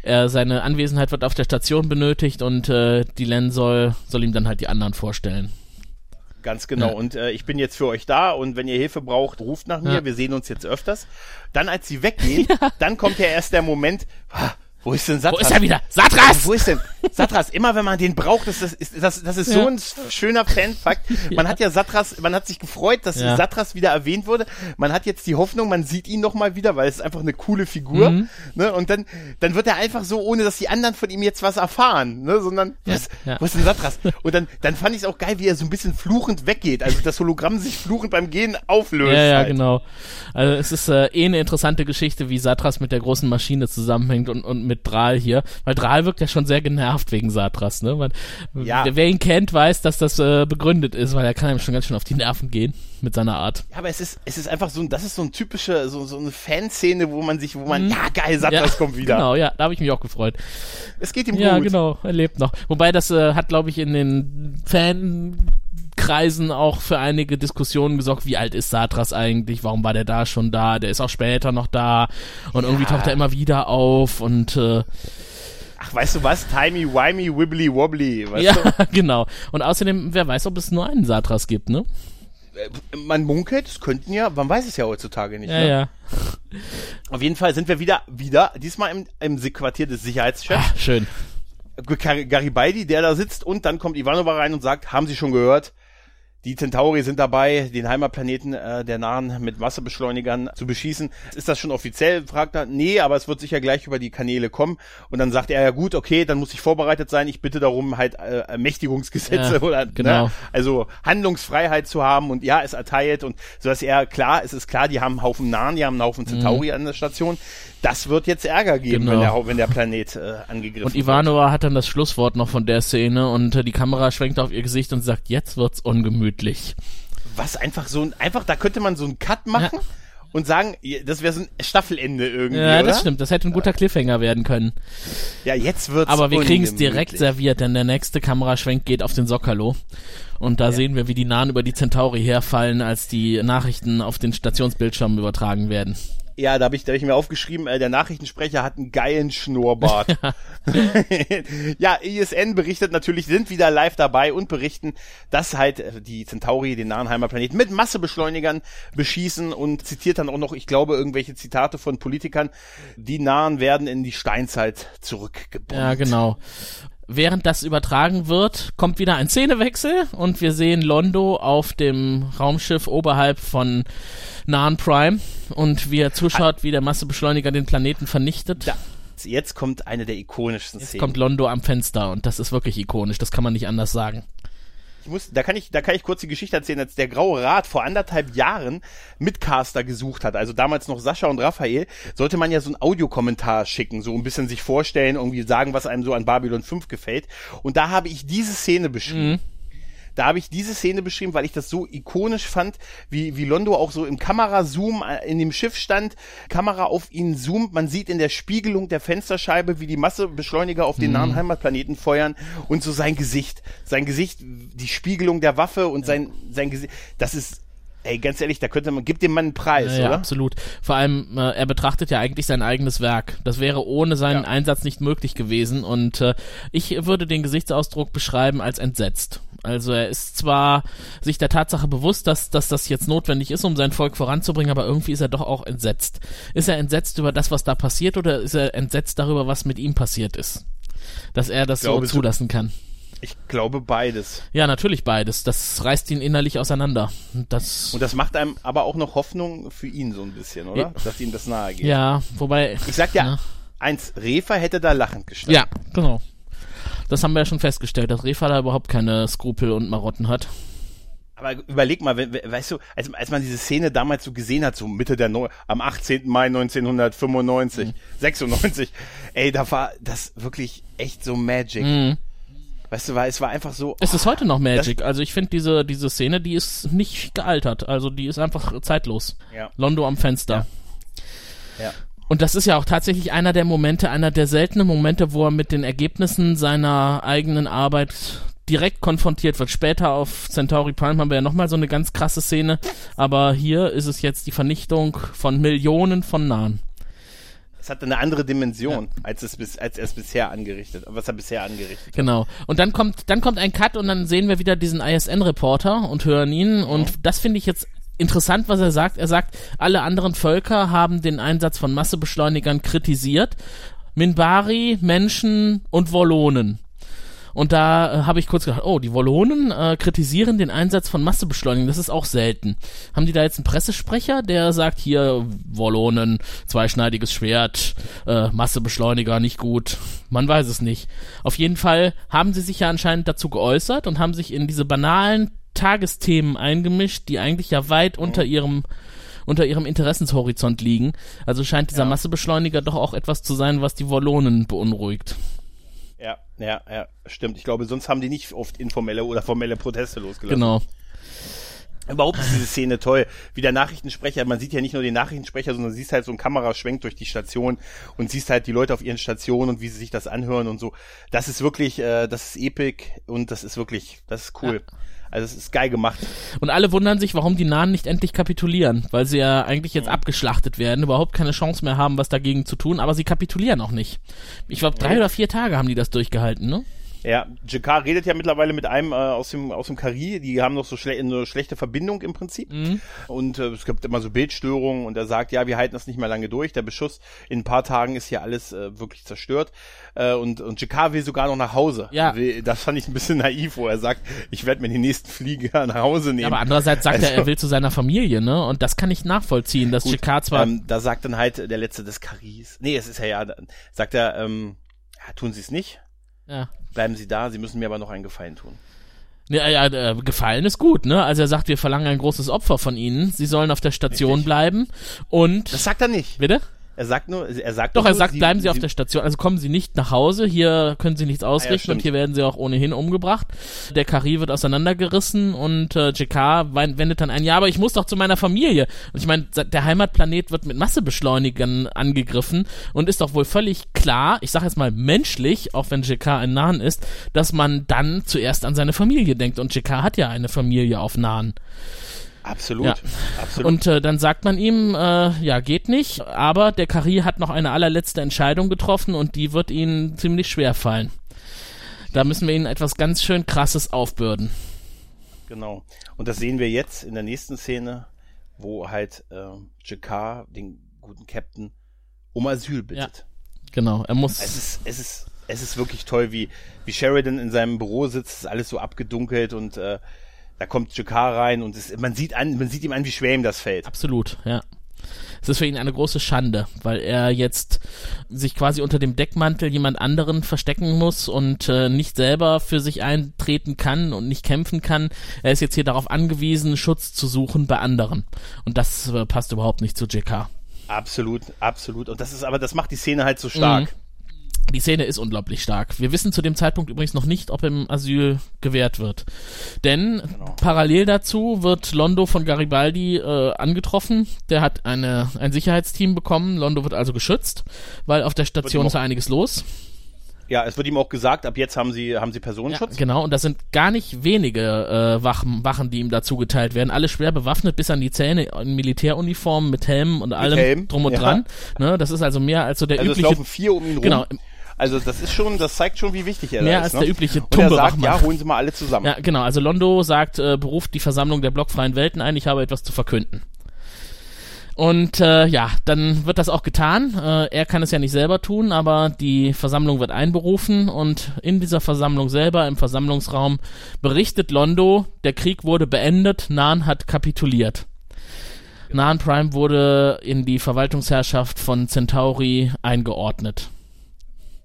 Er, seine Anwesenheit wird auf der Station benötigt und äh, die Len soll, soll ihm dann halt die anderen vorstellen. Ganz genau. Ja. Und äh, ich bin jetzt für euch da und wenn ihr Hilfe braucht, ruft nach mir. Ja. Wir sehen uns jetzt öfters. Dann, als sie weggehen, dann kommt ja erst der Moment, ah, wo ist denn Satras? Wo ist er wieder? Satras! Wo ist denn Satras? Immer wenn man den braucht, das ist, ist, das, das ist so Ja. ein schöner Fanfakt. Man hat ja Satras, man hat sich gefreut, dass Ja. Satras wieder erwähnt wurde. Man hat jetzt die Hoffnung, man sieht ihn noch mal wieder, weil es ist einfach eine coole Figur. Mhm. Ne? Und dann, dann wird er einfach so, ohne dass die anderen von ihm jetzt was erfahren, ne? sondern Ja, was, ja. wo ist denn Satras? Und dann, dann fand ich es auch geil, wie er so ein bisschen fluchend weggeht. Also das Hologramm sich fluchend beim Gehen auflöst. Ja, ja, halt. genau. Also es ist äh, eh eine interessante Geschichte, wie Satras mit der großen Maschine zusammenhängt und, und mit Dral hier. Weil Dral wirkt ja schon sehr genervt wegen Satras, ne? Man, Ja. Wer ihn kennt, weiß, dass das äh, begründet ist, weil er kann ihm schon ganz schön auf die Nerven gehen mit seiner Art. Ja, aber es ist, es ist einfach so, ein- das ist so ein typische, so, so eine Fanszene, wo man sich, wo man, ja geil, Satras Mhm. ja, kommt wieder. Genau, ja, da habe ich mich auch gefreut. Es geht ihm Ja, gut. genau, er lebt noch. Wobei das äh, hat, glaube ich, in den Fankreisen auch für einige Diskussionen gesorgt, wie alt ist Satras eigentlich, warum war der da schon da, der ist auch später noch da und irgendwie taucht er immer wieder auf und äh, Ach, weißt du was? Timey, wimey, wibbly, wobbly. Weißt ja, genau. Und außerdem, wer weiß, ob es nur einen Satras gibt, ne? du? Man munkelt, es könnten ja, man weiß es ja heutzutage nicht. Ja, ne? ja. Auf jeden Fall sind wir wieder, wieder, diesmal im, im Quartier des Sicherheitschefs. Ah, schön. Gar- Garibaldi, der da sitzt und dann kommt Ivanova rein und sagt, haben Sie schon gehört? Die Centauri sind dabei, den Heimatplaneten äh, der Nahen mit Wasserbeschleunigern zu beschießen. Ist das schon offiziell? fragt er. Nee, aber es wird sicher gleich über die Kanäle kommen. Und dann sagt er, ja gut, okay, dann muss ich vorbereitet sein. Ich bitte darum, halt äh, Ermächtigungsgesetze Ja, oder genau. ne, also Handlungsfreiheit zu haben. Und ja, es erteilt und so dass er klar, es ist klar, die haben einen Haufen Nahen, die haben einen Haufen Centauri an der Station. Das wird jetzt Ärger geben. Genau. wenn, der, wenn der Planet äh, angegriffen Und wird. Ivanova hat dann das Schlusswort noch von der Szene und äh, die Kamera schwenkt auf ihr Gesicht und sagt, jetzt wird's ungemütlich. was einfach so ein, einfach, da könnte man so einen Cut machen und sagen, das wäre so ein Staffelende irgendwie, Ja, oder? das stimmt. Das hätte ein guter Cliffhanger werden können. Ja, jetzt wird's Aber wir kriegen's direkt ungemütlich. serviert, denn der nächste Kameraschwenk geht auf den Sokalo. Und da sehen wir, wie die Nahen über die Centauri herfallen, als die Nachrichten auf den Stationsbildschirmen übertragen werden. Ja, da habe ich, da hab ich mir aufgeschrieben, äh, der Nachrichtensprecher hat einen geilen Schnurrbart. ja, ISN berichtet natürlich, sind wieder live dabei und berichten, dass halt äh, die Centauri den Nahenheimer Planeten mit Massebeschleunigern beschießen und zitiert dann auch noch, ich glaube, irgendwelche Zitate von Politikern, die Nahen werden in die Steinzeit zurückgebombt. Ja, genau. Während das übertragen wird, kommt wieder ein Szenewechsel und wir sehen Londo auf dem Raumschiff oberhalb von Nahen Prime und wie er zuschaut, wie der Massebeschleuniger den Planeten vernichtet. Da, jetzt kommt eine der ikonischsten Jetzt Szenen. kommt Londo am Fenster und das ist wirklich ikonisch, das kann man nicht anders sagen. Ich muss, da kann ich, da kann ich kurz die Geschichte erzählen, als der Graue Rat vor anderthalb Jahren Mitcaster gesucht hat, also damals noch Sascha und Raphael, sollte man ja so einen Audiokommentar schicken, so ein bisschen sich vorstellen, irgendwie sagen, was einem so an Babylon 5 gefällt. Und da habe ich diese Szene beschrieben. Da habe ich diese Szene beschrieben, weil ich das so ikonisch fand, wie, wie Londo auch so im Kamerazoom äh, in dem Schiff stand, Kamera auf ihn zoomt, man sieht in der Spiegelung der Fensterscheibe, wie die Massebeschleuniger auf den nahen Heimatplaneten feuern und so sein Gesicht, sein Gesicht, die Spiegelung der Waffe und sein, sein Gesicht, das ist, ey, ganz ehrlich, da könnte man, gibt dem Mann einen Preis, Ja, ja, oder? absolut. Vor allem, äh, er betrachtet ja eigentlich sein eigenes Werk. Das wäre ohne seinen Ja. Einsatz nicht möglich gewesen. Und äh, ich würde den Gesichtsausdruck beschreiben als entsetzt. Also er ist zwar sich der Tatsache bewusst, dass, dass das jetzt notwendig ist, um sein Volk voranzubringen, aber irgendwie ist er doch auch entsetzt. Ist er entsetzt über das, was da passiert, oder ist er entsetzt darüber, was mit ihm passiert ist? Dass er das so glaube, so- zulassen kann. Ich glaube beides. Ja, natürlich beides. Das reißt ihn innerlich auseinander. Und Das, Und das macht einem aber auch noch Hoffnung für ihn so ein bisschen, oder? Ja. Dass ihm das nahe geht. ja, wobei. Ich sag ja, Ja. eins, Refa hätte da lachend gestanden. Ja, genau. Das haben wir ja schon festgestellt, dass Refala überhaupt keine Skrupel und Marotten hat. Aber überleg mal, we- we- weißt du, als, als man diese Szene damals so gesehen hat, so Mitte der Neu am 18. Mai 1995, Mhm. 96, ey, da war das wirklich echt so Magic. Mhm. Weißt du, war, es war einfach so, Es ist heute noch Magic. also ich finde diese, diese Szene, die ist nicht gealtert. Also die ist einfach zeitlos. Ja. Londo am Fenster. ja. Und das ist ja auch tatsächlich einer der Momente, einer der seltenen Momente, wo er mit den Ergebnissen seiner eigenen Arbeit direkt konfrontiert wird. Später auf Centauri Prime haben wir ja nochmal so eine ganz krasse Szene, aber hier ist es jetzt die Vernichtung von Millionen von Nahen. Es hatte eine andere Dimension, als es bis, als er es bisher angerichtet, was er bisher angerichtet hat. Genau. Und dann kommt, dann kommt ein Cut und dann sehen wir wieder diesen ISN-Reporter und hören ihn. Und das finde ich jetzt interessant, was er sagt. Er sagt, alle anderen Völker haben den Einsatz von Massebeschleunigern kritisiert. Minbari, Menschen und Wollonen. Und da äh, habe ich kurz gedacht, oh, die Wollonen äh, kritisieren den Einsatz von Massebeschleunigern. Das ist auch selten. Haben die da jetzt einen Pressesprecher, der sagt, hier, Wollonen, zweischneidiges Schwert, äh, Massebeschleuniger, nicht gut. Man weiß es nicht. Auf jeden Fall haben sie sich ja anscheinend dazu geäußert und haben sich in diese banalen Tagesthemen eingemischt, die eigentlich ja weit unter ihrem unter ihrem Interessenshorizont liegen. Also scheint dieser Ja. Massebeschleuniger doch auch etwas zu sein, was die Wollonen beunruhigt. Ja, ja, ja, stimmt. Ich glaube, sonst haben die nicht oft informelle oder formelle Proteste losgelassen. Genau. Überhaupt ist diese Szene toll. Wie der Nachrichtensprecher, man sieht ja nicht nur den Nachrichtensprecher, sondern siehst halt so ein Kameraschwenk durch die Station und siehst halt die Leute auf ihren Stationen und wie sie sich das anhören und so. Das ist wirklich, äh, das ist epic und das ist wirklich, das ist cool. Also es ist geil gemacht. Und alle wundern sich, warum die Nahen nicht endlich kapitulieren, weil sie ja eigentlich jetzt abgeschlachtet werden, überhaupt keine Chance mehr haben, was dagegen zu tun, aber sie kapitulieren auch nicht. Ich glaube, drei oder vier Tage haben die das durchgehalten, ne? Ja, Jakar redet ja mittlerweile mit einem äh, aus dem aus dem Kari, die haben noch so schle eine schlechte Verbindung im Prinzip. Und äh, es gibt immer so Bildstörungen und er sagt, ja, wir halten das nicht mehr lange durch. Der Beschuss in ein paar Tagen ist hier alles äh, wirklich zerstört. Äh, und und Jakar will sogar noch nach Hause. Ja. Das fand ich ein bisschen naiv, wo er sagt, ich werde mir den nächsten Flieger nach Hause nehmen. Aber andererseits sagt er, Also- er will zu seiner Familie, ne? Und das kann ich nachvollziehen, dass Gut, Jakar zwar ähm, da sagt dann halt der letzte des Karis. Nee, es ist ja ja, sagt er, ähm, ja, tun Sie es nicht. Ja, Bleiben Sie da, Sie müssen mir aber noch einen Gefallen tun. Ja, ja, äh, gefallen ist gut, ne? Also er sagt, wir verlangen ein großes Opfer von ihnen. Sie sollen auf der Station Richtig. bleiben und Das sagt er nicht. bitte? Er sagt nur, er sagt Doch, er nur, sagt, bleiben Sie auf der Station. Also kommen Sie nicht nach Hause. Hier können Sie nichts ausrichten und stimmt. hier werden Sie auch ohnehin umgebracht. Der Kari wird auseinandergerissen und äh, JK wendet dann ein, ja, aber ich muss doch zu meiner Familie. Und ich meine, der Heimatplanet wird mit Massebeschleunigern angegriffen und ist doch wohl völlig klar, ich sage jetzt mal menschlich, auch wenn JK ein Nahen ist, dass man dann zuerst an seine Familie denkt. Und JK hat ja eine Familie auf Nahen. Absolut, Ja. absolut. Und äh, dann sagt man ihm, äh, ja, geht nicht, aber der Kari hat noch eine allerletzte Entscheidung getroffen und die wird ihnen ziemlich schwer fallen. Da müssen wir ihnen etwas ganz schön krasses aufbürden. genau. Und das sehen wir jetzt in der nächsten Szene, wo halt äh, Jakar den guten Captain um Asyl bittet. Genau, er muss. Es ist, es ist, es ist wirklich toll, wie, wie Sheridan in seinem Büro sitzt, ist alles so abgedunkelt und äh, da kommt Jakar rein und es, man sieht an, man sieht ihm an, wie schwer ihm das fällt. Absolut, ja. Es ist für ihn eine große Schande, weil er jetzt sich quasi unter dem Deckmantel jemand anderen verstecken muss und äh, nicht selber für sich eintreten kann und nicht kämpfen kann. Er ist jetzt hier darauf angewiesen, Schutz zu suchen bei anderen. Und das äh, passt überhaupt nicht zu JK. Absolut, absolut. Und das ist aber, das macht die Szene halt so stark. Mhm. Die Szene ist unglaublich stark. Wir wissen zu dem Zeitpunkt übrigens noch nicht, ob ihm Asyl gewährt wird. Denn parallel dazu wird Londo von Garibaldi äh, angetroffen. Der hat eine, ein Sicherheitsteam bekommen. Londo wird also geschützt, weil auf der Station ist ja einiges los. Ja, es wird ihm auch gesagt, ab jetzt haben sie, haben sie Ja, Personenschutz. genau, und das sind gar nicht wenige äh, Wachen, Wachen, die ihm dazu geteilt werden. Alle schwer bewaffnet bis an die Zähne in Militäruniformen mit Helmen und allem Helm, drum und ja. dran. Ne, das ist also mehr als so der Also es übliche laufen vier um ihn rum. Genau. Also das ist schon, das zeigt schon, wie wichtig er Mehr da als ist. der ne? übliche Und er sagt, ja, holen Sie mal alle zusammen. Ja, genau. Also Londo sagt, äh, beruft die Versammlung der blockfreien Welten ein, ich habe etwas zu verkünden. Und äh, ja, dann wird das auch getan. Äh, er kann es ja nicht selber tun, aber die Versammlung wird einberufen und in dieser Versammlung selber, im Versammlungsraum, berichtet Londo, der Krieg wurde beendet, Nahn hat kapituliert. Nahn Prime wurde in die Verwaltungsherrschaft von Centauri eingeordnet.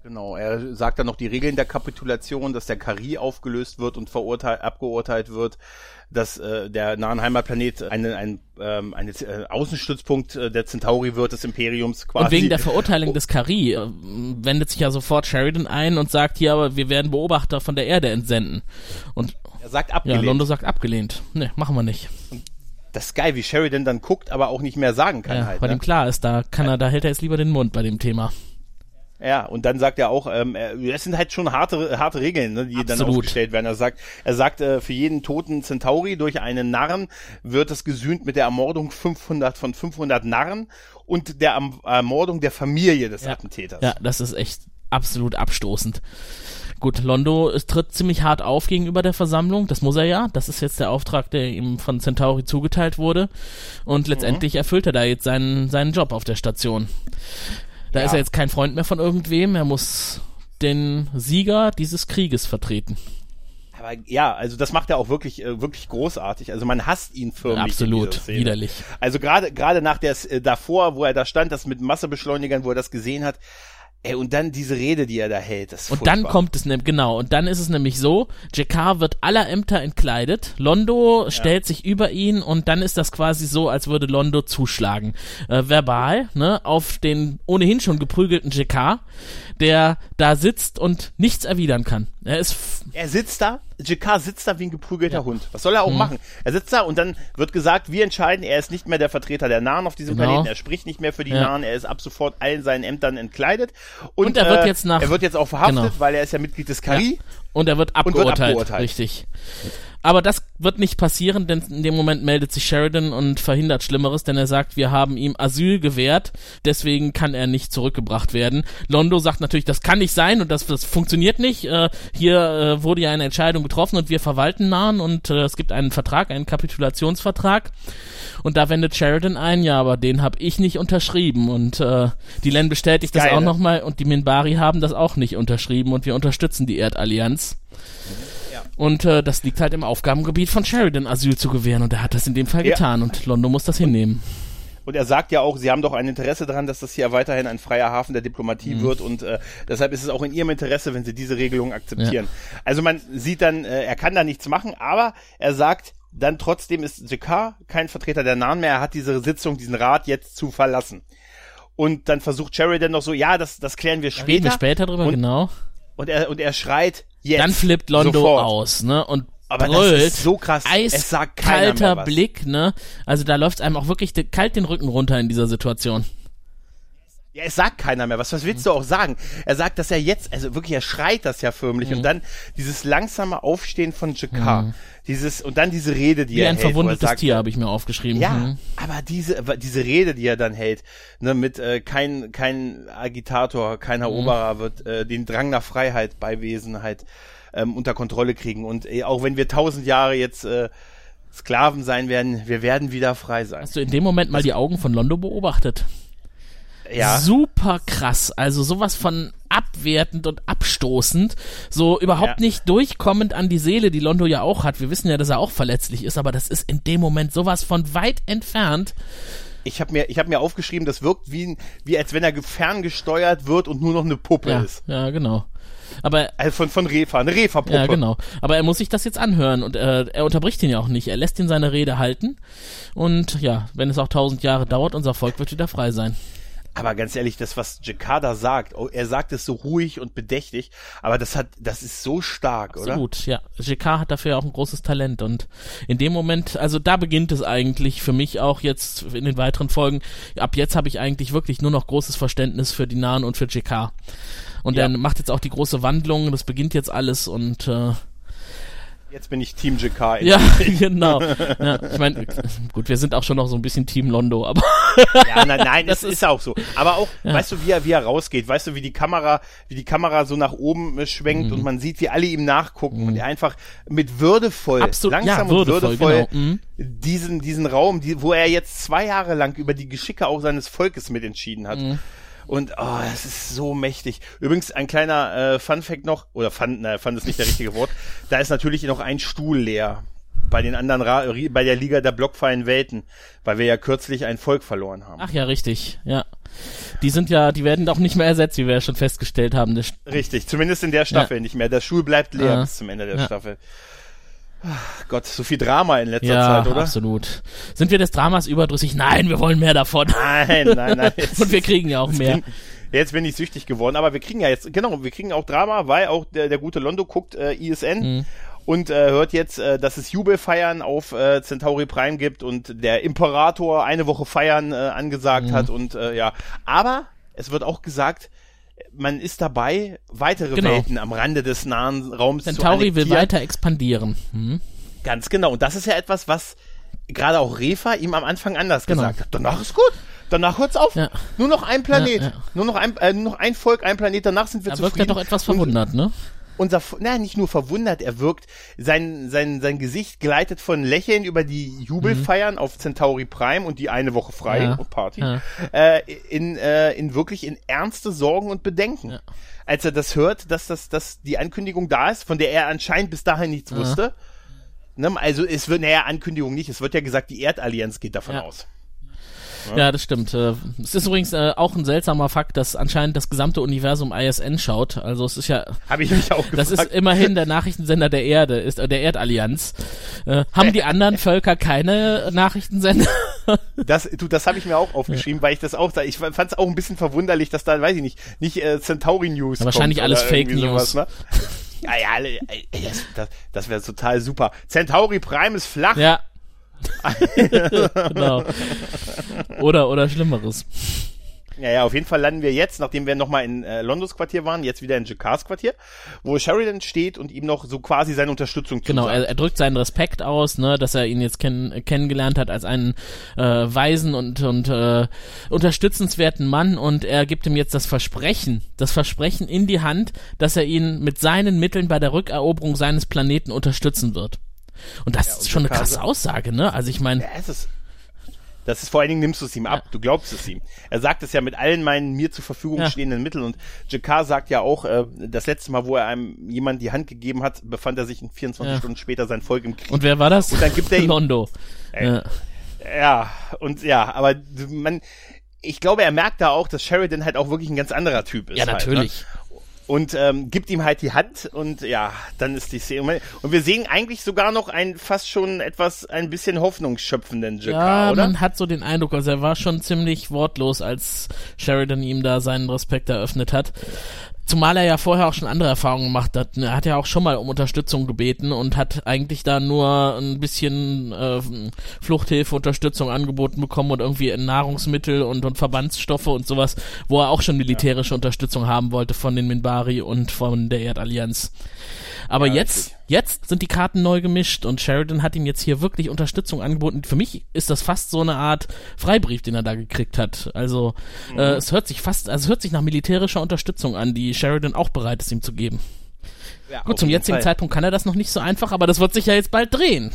Genau, er sagt dann noch die Regeln der Kapitulation, dass der Kari aufgelöst wird und verurteilt, abgeurteilt wird, dass äh, der Nahenheimer Planet eine, ein, ähm, eine äh, Außenstützpunkt äh, der Centauri wird, des Imperiums quasi. Und wegen der Verurteilung des Kari äh, wendet sich ja sofort Sheridan ein und sagt hier, aber wir werden Beobachter von der Erde entsenden. Und er sagt ja, abgelehnt. Londo sagt abgelehnt. Ne, machen wir nicht. das ist geil, wie Sheridan dann guckt, aber auch nicht mehr sagen kann Ja, halt. weil Ne? ihm klar ist, da kann er, da hält er jetzt lieber den Mund bei dem Thema. Ja, und dann sagt er auch, ähm, das sind halt schon harte, harte Regeln, ne, die dann Absolut. aufgestellt werden. Er sagt, er sagt, äh, für jeden toten Centauri durch einen Narren wird es gesühnt mit der Ermordung 500 von 500 Narren und der Ermordung der Familie des Ja. Attentäters. Ja, das ist echt absolut abstoßend. Gut, Londo tritt ziemlich hart auf gegenüber der Versammlung. Das muss er ja. Das ist jetzt der Auftrag, der ihm von Centauri zugeteilt wurde. Und letztendlich erfüllt er da jetzt seinen, seinen Job auf der Station. Da Ja. ist er jetzt kein Freund mehr von irgendwem. Er muss den Sieger dieses Krieges vertreten. Aber ja, also das macht er auch wirklich, äh, wirklich großartig. Also man hasst ihn förmlich. Absolut, widerlich. Also gerade, gerade nach der, äh, davor, wo er da stand, das mit Massebeschleunigern, wo er das gesehen hat, ey, und dann diese Rede, die er da hält, das ist Und dann kommt es nämlich, genau, und dann ist es nämlich so, Jakar wird aller Ämter entkleidet, Londo stellt sich über ihn und dann ist das quasi so, als würde Londo zuschlagen. Äh, verbal, ne, auf den ohnehin schon geprügelten Jakar, der da sitzt und nichts erwidern kann. Er ist, Er sitzt da, Jakar sitzt da wie ein geprügelter Hund. Was soll er Mhm. auch machen? Er sitzt da und dann wird gesagt, wir entscheiden, er ist nicht mehr der Vertreter der Nahen auf diesem Genau. Planeten, er spricht nicht mehr für die Ja. Nahen, er ist ab sofort allen seinen Ämtern entkleidet. Und, Und er wird äh, jetzt nach- Er wird jetzt auch verhaftet, Genau. weil er ist ja Mitglied des Kari. Und er wird wird abgeurteilt, abgeurteilt. richtig. Aber das wird nicht passieren, denn in dem Moment meldet sich Sheridan und verhindert Schlimmeres, denn er sagt, wir haben ihm Asyl gewährt, deswegen kann er nicht zurückgebracht werden. Londo sagt natürlich, das kann nicht sein und das, das funktioniert nicht. Äh, hier äh, wurde ja eine Entscheidung getroffen und wir verwalten Nahen und äh, es gibt einen Vertrag, einen Kapitulationsvertrag. Und da wendet Sheridan ein, ja, aber den habe ich nicht unterschrieben. Und äh, die Len bestätigt das Geil, auch ne? nochmal und die Minbari haben das auch nicht unterschrieben und wir unterstützen die Erdallianz. Und äh, das liegt halt im Aufgabengebiet von Sheridan, Asyl zu gewähren. Und er hat das in dem Fall Ja. getan. Und Londo muss das hinnehmen. Und er sagt ja auch, sie haben doch ein Interesse daran, dass das hier weiterhin ein freier Hafen der Diplomatie Mhm. wird und äh, deshalb ist es auch in ihrem Interesse, wenn sie diese Regelung akzeptieren. Also man sieht dann, äh, er kann da nichts machen, aber er sagt, dann trotzdem ist Jakar kein Vertreter der Nahen mehr, er hat diese Sitzung, diesen Rat jetzt zu verlassen. Und dann versucht Sheridan noch so, ja, das, das klären wir Da später. Reden wir später drüber, und, genau. Und er, und er schreit jetzt. Dann flippt Londo sofort. aus, ne? Und Aber das brüllt. ist so krass. Eiskalter. Blick, ne? Also da läuft einem auch wirklich kalt den Rücken runter in dieser Situation. Ja, es sagt keiner mehr. Was, was willst du auch sagen? Er sagt, dass er jetzt, also wirklich, er schreit das ja förmlich. Mhm. Und dann dieses langsame Aufstehen von Jakar. Dieses, und dann diese Rede, die Wie er ein hält. wo er verwundetes sagt, Tier, habe ich mir aufgeschrieben. Ja, Mhm. aber diese, diese Rede, die er dann hält, ne, mit äh, kein, kein Agitator, kein Mhm. Eroberer wird äh, den Drang nach Freiheit, Beiwesenheit ähm, unter Kontrolle kriegen. Und äh, auch wenn wir tausend Jahre jetzt äh, Sklaven sein werden, wir werden wieder frei sein. Hast du in dem Moment mal die Augen von Londo beobachtet? Ja. Super krass. Also sowas von abwertend und abstoßend. So überhaupt Ja. nicht durchkommend an die Seele, die Londo ja auch hat. Wir wissen ja, dass er auch verletzlich ist, aber das ist in dem Moment sowas von weit entfernt. Ich habe mir, ich habe mir aufgeschrieben, das wirkt wie, wie als wenn er ge- ferngesteuert wird und nur noch eine Puppe Ja, ist. ja, genau. Aber Also von, von Refa, eine Refa-Puppe. Ja, genau. Aber er muss sich das jetzt anhören und äh, er unterbricht ihn ja auch nicht. Er lässt ihn seine Rede halten. Und ja, wenn es auch tausend Jahre dauert, unser Volk wird wieder frei sein. Aber ganz ehrlich, das, was Jakada sagt, oh, er sagt es so ruhig und bedächtig, aber das hat, das ist so stark, oder? Absolut, ja. JK hat dafür auch ein großes Talent und in dem Moment, also da beginnt es eigentlich für mich auch jetzt in den weiteren Folgen. Ab jetzt habe ich eigentlich wirklich nur noch großes Verständnis für die Nahen und für JK. Und Ja. er macht jetzt auch die große Wandlung, das beginnt jetzt alles und äh, Jetzt bin ich Team JK. ja, genau. Ja, ich meine, gut, wir sind auch schon noch so ein bisschen Team Londo, aber Ja, nein, nein, Das das ist, auch so. Aber auch, Ja. weißt du, wie er, wie er rausgeht, weißt du, wie die Kamera, wie die Kamera so nach oben äh, schwenkt Mhm. und man sieht, wie alle ihm nachgucken und er einfach mit würdevoll, Absolut, langsam ja, und würdevoll, würdevoll genau, mhm. diesen, diesen Raum, die, wo er jetzt zwei Jahre lang über die Geschicke auch seines Volkes mitentschieden hat. Und oh, das ist so mächtig. Übrigens ein kleiner äh, Fun Fact noch, oder Fun, na, Fun ist nicht der richtige Wort. Da ist natürlich noch ein Stuhl leer bei den anderen, Ra bei der Liga der blockfreien Welten, weil wir ja kürzlich ein Volk verloren haben. ach ja, richtig, ja. Die sind ja, die werden auch nicht mehr ersetzt, wie wir ja schon festgestellt haben. Richtig, zumindest in der Staffel Ja. nicht mehr. Der Stuhl bleibt leer Ja. bis zum Ende der Ja. Staffel. Gott, so viel Drama in letzter Ja, Zeit, oder? absolut. Sind wir des Dramas überdrüssig? Nein, wir wollen mehr davon. Nein, nein, nein. Jetzt, Und wir kriegen ja auch mehr. jetzt bin ich süchtig geworden, aber wir kriegen ja jetzt, genau, wir kriegen auch Drama, weil auch der, der gute Londo guckt äh, ISN Mhm. und äh, hört jetzt, äh, dass es Jubelfeiern auf äh, Centauri Prime gibt und der Imperator eine Woche Feiern äh, angesagt Mhm. hat und äh, ja, aber es wird auch gesagt, man ist dabei, weitere Genau. Welten am Rande des nahen Raums zu Centauri will weiter expandieren. Hm? Ganz genau. Und das ist ja etwas, was gerade auch Refa ihm am Anfang anders Genau. gesagt hat. Danach ist gut. Danach hört's auf. Ja. Nur noch ein Planet. Ja, ja. Nur noch ein, äh, nur noch ein Volk, ein Planet. Danach sind wir Da wirkt zufrieden. er doch etwas Und verwundert, ne? Unser, na, nicht nur verwundert, er wirkt, sein, sein, sein Gesicht gleitet von Lächeln über die Jubelfeiern auf Centauri Prime und die eine Woche frei Mhm. Ja. und Party, Ja. äh, in, äh, in wirklich in ernste Sorgen und Bedenken. Ja. Als er das hört, dass das, dass die Ankündigung da ist, von der er anscheinend bis dahin nichts wusste. Ne, also es wird, naja, Ankündigung nicht, es wird ja gesagt, die Erdallianz geht davon aus. Ja, das stimmt. Äh, Es ist übrigens äh, auch ein seltsamer Fakt, dass anscheinend das gesamte Universum ISN schaut. Also es ist ja, Habe ich mich auch gefragt. das ist immerhin der Nachrichtensender der Erde, ist äh, der Erdallianz. Äh, haben die anderen Völker keine Nachrichtensender? Das, du, das habe ich mir auch aufgeschrieben, weil ich das auch, ich fand es auch ein bisschen verwunderlich, dass da, weiß ich nicht, nicht äh, Centauri News. Ja, wahrscheinlich alles Fake News. Sowas, ne? Ja, ja, alle- ey, das, das, das wäre total super. Centauri Prime ist flach. ja. genau. Oder, oder Schlimmeres. Ja, ja, auf jeden Fall landen wir jetzt, nachdem wir nochmal in äh, Londons Quartier waren, jetzt wieder in Jakars Quartier, wo Sheridan steht und ihm noch so quasi seine Unterstützung Genau, zusagt. er, er drückt seinen Respekt aus, ne, dass er ihn jetzt kenn, kennengelernt hat als einen äh, weisen und, und äh, unterstützenswerten Mann und er gibt ihm jetzt das Versprechen, das Versprechen in die Hand, dass er ihn mit seinen Mitteln bei der Rückeroberung seines Planeten unterstützen wird. Und das und ist schon eine krasse Aussage, ne? Also ich meine, Ja, es ist. Das ist vor allen Dingen nimmst du es ihm ab, du glaubst es ihm. Er sagt es ja mit allen meinen mir zur Verfügung Ja. stehenden Mitteln und Jakar sagt ja auch, äh, das letzte Mal, wo er einem jemand die Hand gegeben hat, befand er sich in 24 Ja. Stunden später sein Volk im Krieg. und wer war das? Und dann gibt er ihm- Londo. Ja. ja, und ja, aber man, ich glaube, er merkt da auch, dass Sheridan halt auch wirklich ein ganz anderer Typ ist. ja, Halt, natürlich. ne? Und ähm, gibt ihm halt die Hand und ja, dann ist die Szene. Und wir sehen eigentlich sogar noch einen fast schon etwas, ein bisschen hoffnungsschöpfenden Jakar, Ja, oder? man hat so den Eindruck, also er war schon ziemlich wortlos, als Sheridan ihm da seinen Respekt eröffnet hat. Zumal er ja vorher auch schon andere Erfahrungen gemacht hat. Er hat ja auch schon mal um Unterstützung gebeten und hat eigentlich da nur ein bisschen äh, Fluchthilfe, Unterstützung angeboten bekommen und irgendwie Nahrungsmittel und, und Verbandsstoffe und sowas, wo er auch schon militärische Unterstützung haben wollte von den Minbari und von der Erdallianz. Aber Ja, jetzt. Jetzt sind die Karten neu gemischt und Sheridan hat ihm jetzt hier wirklich Unterstützung angeboten. Für mich ist das fast so eine Art Freibrief, den er da gekriegt hat. Also Mhm. äh, es hört sich fast, also es hört sich nach militärischer Unterstützung an, die Sheridan auch bereit ist, ihm zu geben. Ja, Gut, zum jetzigen Fall. Zeitpunkt kann er das noch nicht so einfach, aber das wird sich ja jetzt bald drehen.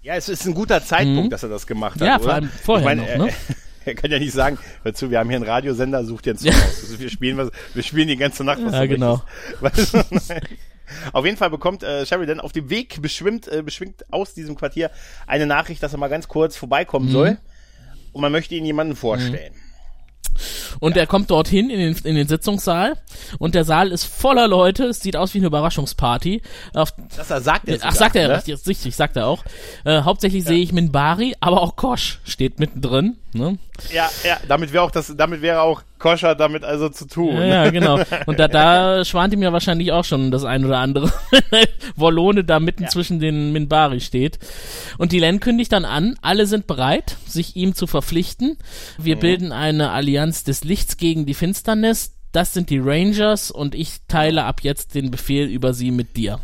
Ja, es ist ein guter Zeitpunkt, dass er das gemacht hat. Mhm. Ja, oder? vor allem vorher ich meine, noch, ne? Er, kann ja nicht sagen, hör zu, wir haben hier einen Radiosender, sucht jetzt Ja. ja. aus. Also wir spielen was, wir spielen die ganze Nacht was Ja, genau. Weißt du? Auf jeden Fall bekommt äh, Sheridan auf dem Weg beschwimmt, äh, beschwingt aus diesem Quartier eine Nachricht, dass er mal ganz kurz vorbeikommen Mhm. soll. Und man möchte ihn jemanden vorstellen. Und er kommt dorthin in den, in den Sitzungssaal und der Saal ist voller Leute. Es sieht aus wie eine Überraschungsparty. Auf, Das er sagt er Ach, sagt er, ne? richtig, richtig, sagt er auch. Äh, hauptsächlich sehe ich Minbari, aber auch Kosch steht mittendrin. Ne? Ja, ja, damit wäre auch das, damit wäre auch Koscher damit also zu tun. Ja, ja, genau. Und da, da schwant ihm ja wahrscheinlich auch schon das ein oder andere. Wollone da mitten zwischen den Minbari steht. Und die Len kündigt dann an, alle sind bereit, sich ihm zu verpflichten. Wir bilden eine Allianz des Lichts gegen die Finsternis. Das sind die Rangers und ich teile ab jetzt den Befehl über sie mit dir.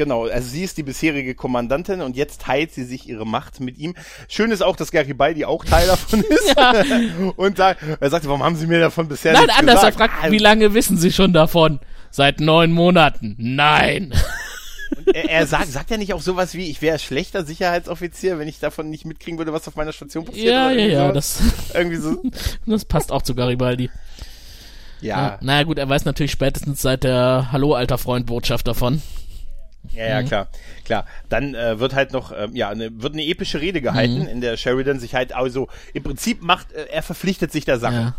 Genau, also sie ist die bisherige Kommandantin und jetzt teilt sie sich ihre Macht mit ihm. Schön ist auch, dass Garibaldi auch Teil davon ist. Und sagt, er sagt, warum haben sie mir davon bisher Nein, nichts anders, er gesagt? fragt, wie lange wissen Sie schon davon? Seit neun Monaten. Nein. er, er sagt, sagt ja nicht auch sowas wie, ich wäre schlechter Sicherheitsoffizier, wenn ich davon nicht mitkriegen würde, was auf meiner Station passiert. Ja, ja, ja, das, Irgendwie so. das passt auch zu Garibaldi. Ja, Naja gut, er weiß natürlich spätestens seit der Hallo alter Freund Botschaft davon. Ja, ja, klar, klar. Dann äh, wird halt noch, ähm, ja, eine, wird eine epische Rede gehalten, Mhm. in der Sheridan sich halt, also im Prinzip macht, äh, er verpflichtet sich der Sache. Ja.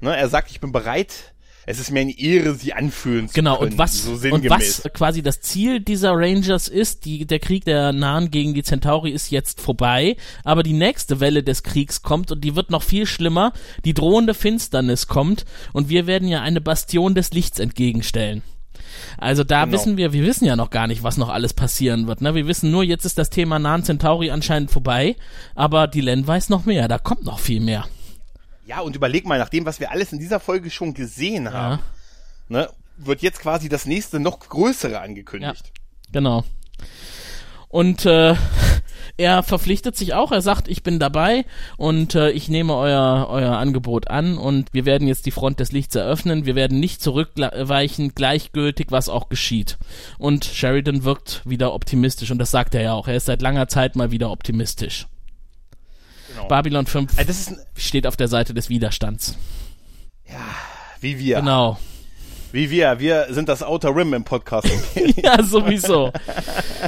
Ne, er sagt, ich bin bereit, es ist mir eine Ehre, sie anfühlen zu Genau, können. und was, so und was quasi das Ziel dieser Rangers ist, die, der Krieg der Nahen gegen die Centauri ist jetzt vorbei, aber die nächste Welle des Kriegs kommt und die wird noch viel schlimmer. Die drohende Finsternis kommt und wir werden ja eine Bastion des Lichts entgegenstellen. Also da Genau. wissen wir, wir wissen ja noch gar nicht, was noch alles passieren wird. Ne? Wir wissen nur, jetzt ist das Thema Nahen Centauri anscheinend vorbei, aber die Len weiß noch mehr, da kommt noch viel mehr. Ja, und überleg mal, nach dem, was wir alles in dieser Folge schon gesehen haben, ne, wird jetzt quasi das nächste noch größere angekündigt. Genau. Und äh, er verpflichtet sich auch, er sagt, ich bin dabei und äh, ich nehme euer, euer Angebot an und wir werden jetzt die Front des Lichts eröffnen, wir werden nicht zurückweichen, gleichgültig, was auch geschieht. Und Sheridan wirkt wieder optimistisch und das sagt er ja auch, er ist seit langer Zeit mal wieder optimistisch. Genau. Babylon 5 Also steht auf der Seite des Widerstands. wie wir, Genau. Wie wir, wir sind das Outer Rim im Podcast. Ja, sowieso.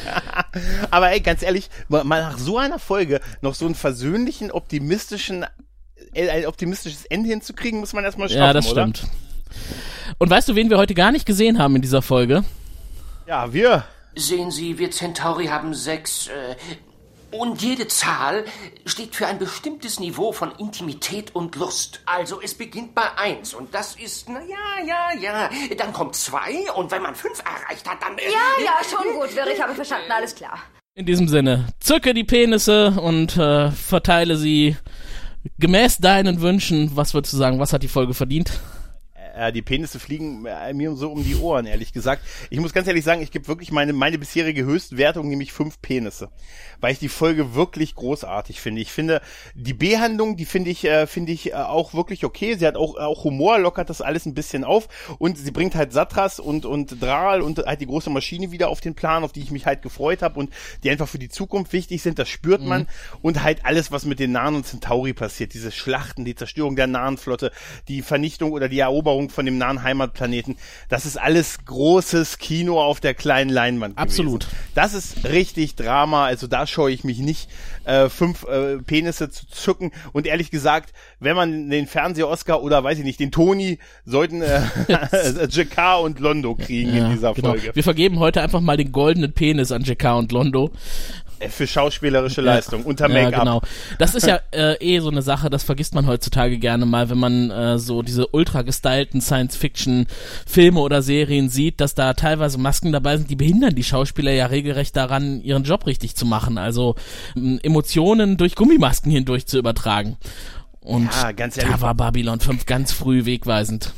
Aber ey, ganz ehrlich, mal nach so einer Folge noch so einen versöhnlichen, optimistischen, äh, ein optimistisches Ende hinzukriegen, muss man erstmal schaffen, Ja, das oder? stimmt. Und weißt du, wen wir heute gar nicht gesehen haben in dieser Folge? Ja, wir. Sehen Sie, wir Centauri haben sechs. Äh, und jede Zahl steht für ein bestimmtes Niveau von Intimität und Lust. Also es beginnt bei eins und das ist, na ja, ja, ja. Dann kommt zwei und wenn man fünf erreicht hat, dann. Äh, Ja, ja, schon gut, Wirr, ich habe verstanden, alles klar. In diesem Sinne, zücke die Penisse und äh, verteile sie gemäß deinen Wünschen. Was würdest du sagen, was hat die Folge verdient? Äh, die Penisse fliegen äh, mir so um die Ohren, ehrlich gesagt. Ich muss ganz ehrlich sagen, ich gebe wirklich meine, meine bisherige Höchstwertung, nämlich fünf Penisse. Weil ich die Folge wirklich großartig finde. Ich finde, die B-Handlung, die finde ich, äh, finde ich äh, auch wirklich okay. Sie hat auch, auch Humor, lockert das alles ein bisschen auf. Und sie bringt halt Satras und, und Dral und halt die große Maschine wieder auf den Plan, auf die ich mich halt gefreut habe und die einfach für die Zukunft wichtig sind. Das spürt man. Und halt alles, was mit den Nahen und Centauri passiert. Diese Schlachten, die Zerstörung der Nahen Flotte, die Vernichtung oder die Eroberung von dem nahen Heimatplaneten. Das ist alles großes Kino auf der kleinen Leinwand. Absolut. Gewesen. Das ist richtig Drama. Also da scheue ich mich nicht, äh, fünf äh, Penisse zu zücken. Und ehrlich gesagt, wenn man den Fernseh-Oscar oder weiß ich nicht, den Toni sollten äh, Jakar und Londo kriegen in dieser genau. Folge. Wir vergeben heute einfach mal den goldenen Penis an JK und Londo. Äh, Für schauspielerische Leistung, unter Ja, Make-up. genau. Das ist ja äh, eh so eine Sache, das vergisst man heutzutage gerne mal, wenn man äh, so diese ultra gestylten Science-Fiction-Filme oder Serien sieht, dass da teilweise Masken dabei sind, die behindern die Schauspieler ja regelrecht daran, ihren Job richtig zu machen. Also ähm, Emotionen durch Gummimasken hindurch zu übertragen. Und Ja, da war Babylon 5 ganz früh wegweisend.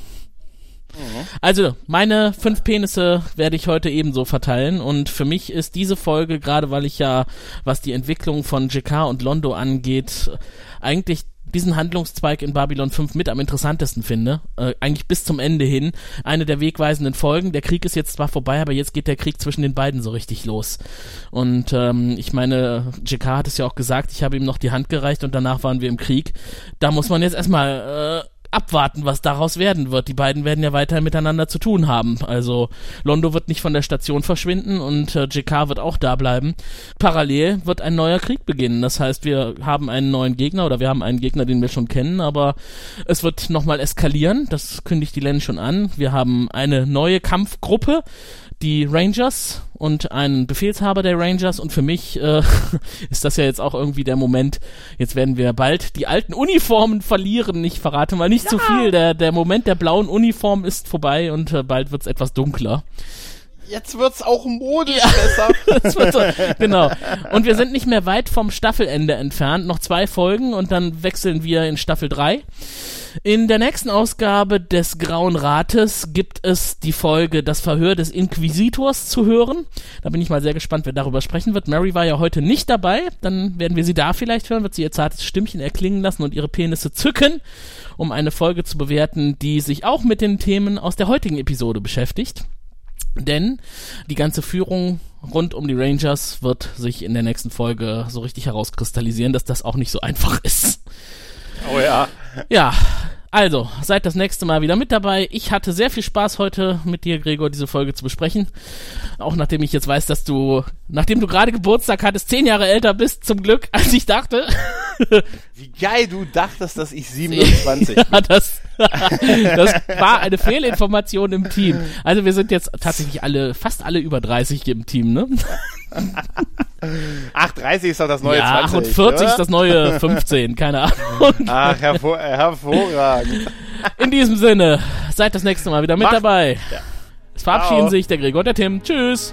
Also, meine fünf Penisse werde ich heute ebenso verteilen und für mich ist diese Folge, gerade weil ich ja, was die Entwicklung von JK und Londo angeht, eigentlich diesen Handlungszweig in Babylon 5 mit am interessantesten finde, äh, eigentlich bis zum Ende hin, eine der wegweisenden Folgen. Der Krieg ist jetzt zwar vorbei, aber jetzt geht der Krieg zwischen den beiden so richtig los. Und ähm, ich meine, JK hat es ja auch gesagt, ich habe ihm noch die Hand gereicht und danach waren wir im Krieg. Da muss man jetzt erstmal äh, abwarten, was daraus werden wird. Die beiden werden ja weiterhin miteinander zu tun haben. Also Londo wird nicht von der Station verschwinden und äh, JK wird auch da bleiben. Parallel wird ein neuer Krieg beginnen. Das heißt, wir haben einen neuen Gegner oder wir haben einen Gegner, den wir schon kennen, aber es wird nochmal eskalieren. Das kündigt die Len schon an. Wir haben eine neue Kampfgruppe die Rangers und einen Befehlshaber der Rangers und für mich äh, ist das ja jetzt auch irgendwie der Moment, jetzt werden wir bald die alten Uniformen verlieren. Ich verrate mal nicht zu viel, der, der Moment der blauen Uniform ist vorbei und äh, bald wird's etwas dunkler. Jetzt wird's auch modisch besser. So, genau. Und wir sind nicht mehr weit vom Staffelende entfernt. Noch zwei Folgen und dann wechseln wir in Staffel 3. In der nächsten Ausgabe des Grauen Rates gibt es die Folge Das Verhör des Inquisitors zu hören. Da bin ich mal sehr gespannt, wer darüber sprechen wird. Mary war ja heute nicht dabei. Dann werden wir sie da vielleicht hören, wird sie ihr zartes Stimmchen erklingen lassen und ihre Penisse zücken, um eine Folge zu bewerten, die sich auch mit den Themen aus der heutigen Episode beschäftigt. Denn die ganze Führung rund um die Rangers wird sich in der nächsten Folge so richtig herauskristallisieren, dass das auch nicht so einfach ist. Oh ja. Ja, Also, seid das nächste Mal wieder mit dabei. Ich hatte sehr viel Spaß heute mit dir, Gregor, diese Folge zu besprechen. Auch nachdem ich jetzt weiß, dass du, nachdem du gerade Geburtstag hattest, zehn Jahre älter bist, zum Glück, als ich dachte. Wie geil du dachtest, dass ich 27 bin. ja, das, das war eine Fehlinformation im Team. Also wir sind jetzt tatsächlich alle, fast alle über 30 im Team, ne? Ach, 30 ist doch das neue ja, 20. und 40 oder? ist das neue 15, keine Ahnung. Ach, hervor hervorragend. In diesem Sinne, seid das nächste Mal wieder mit Macht- dabei. Es verabschieden Ciao. sich der Gregor und der Tim. Tschüss.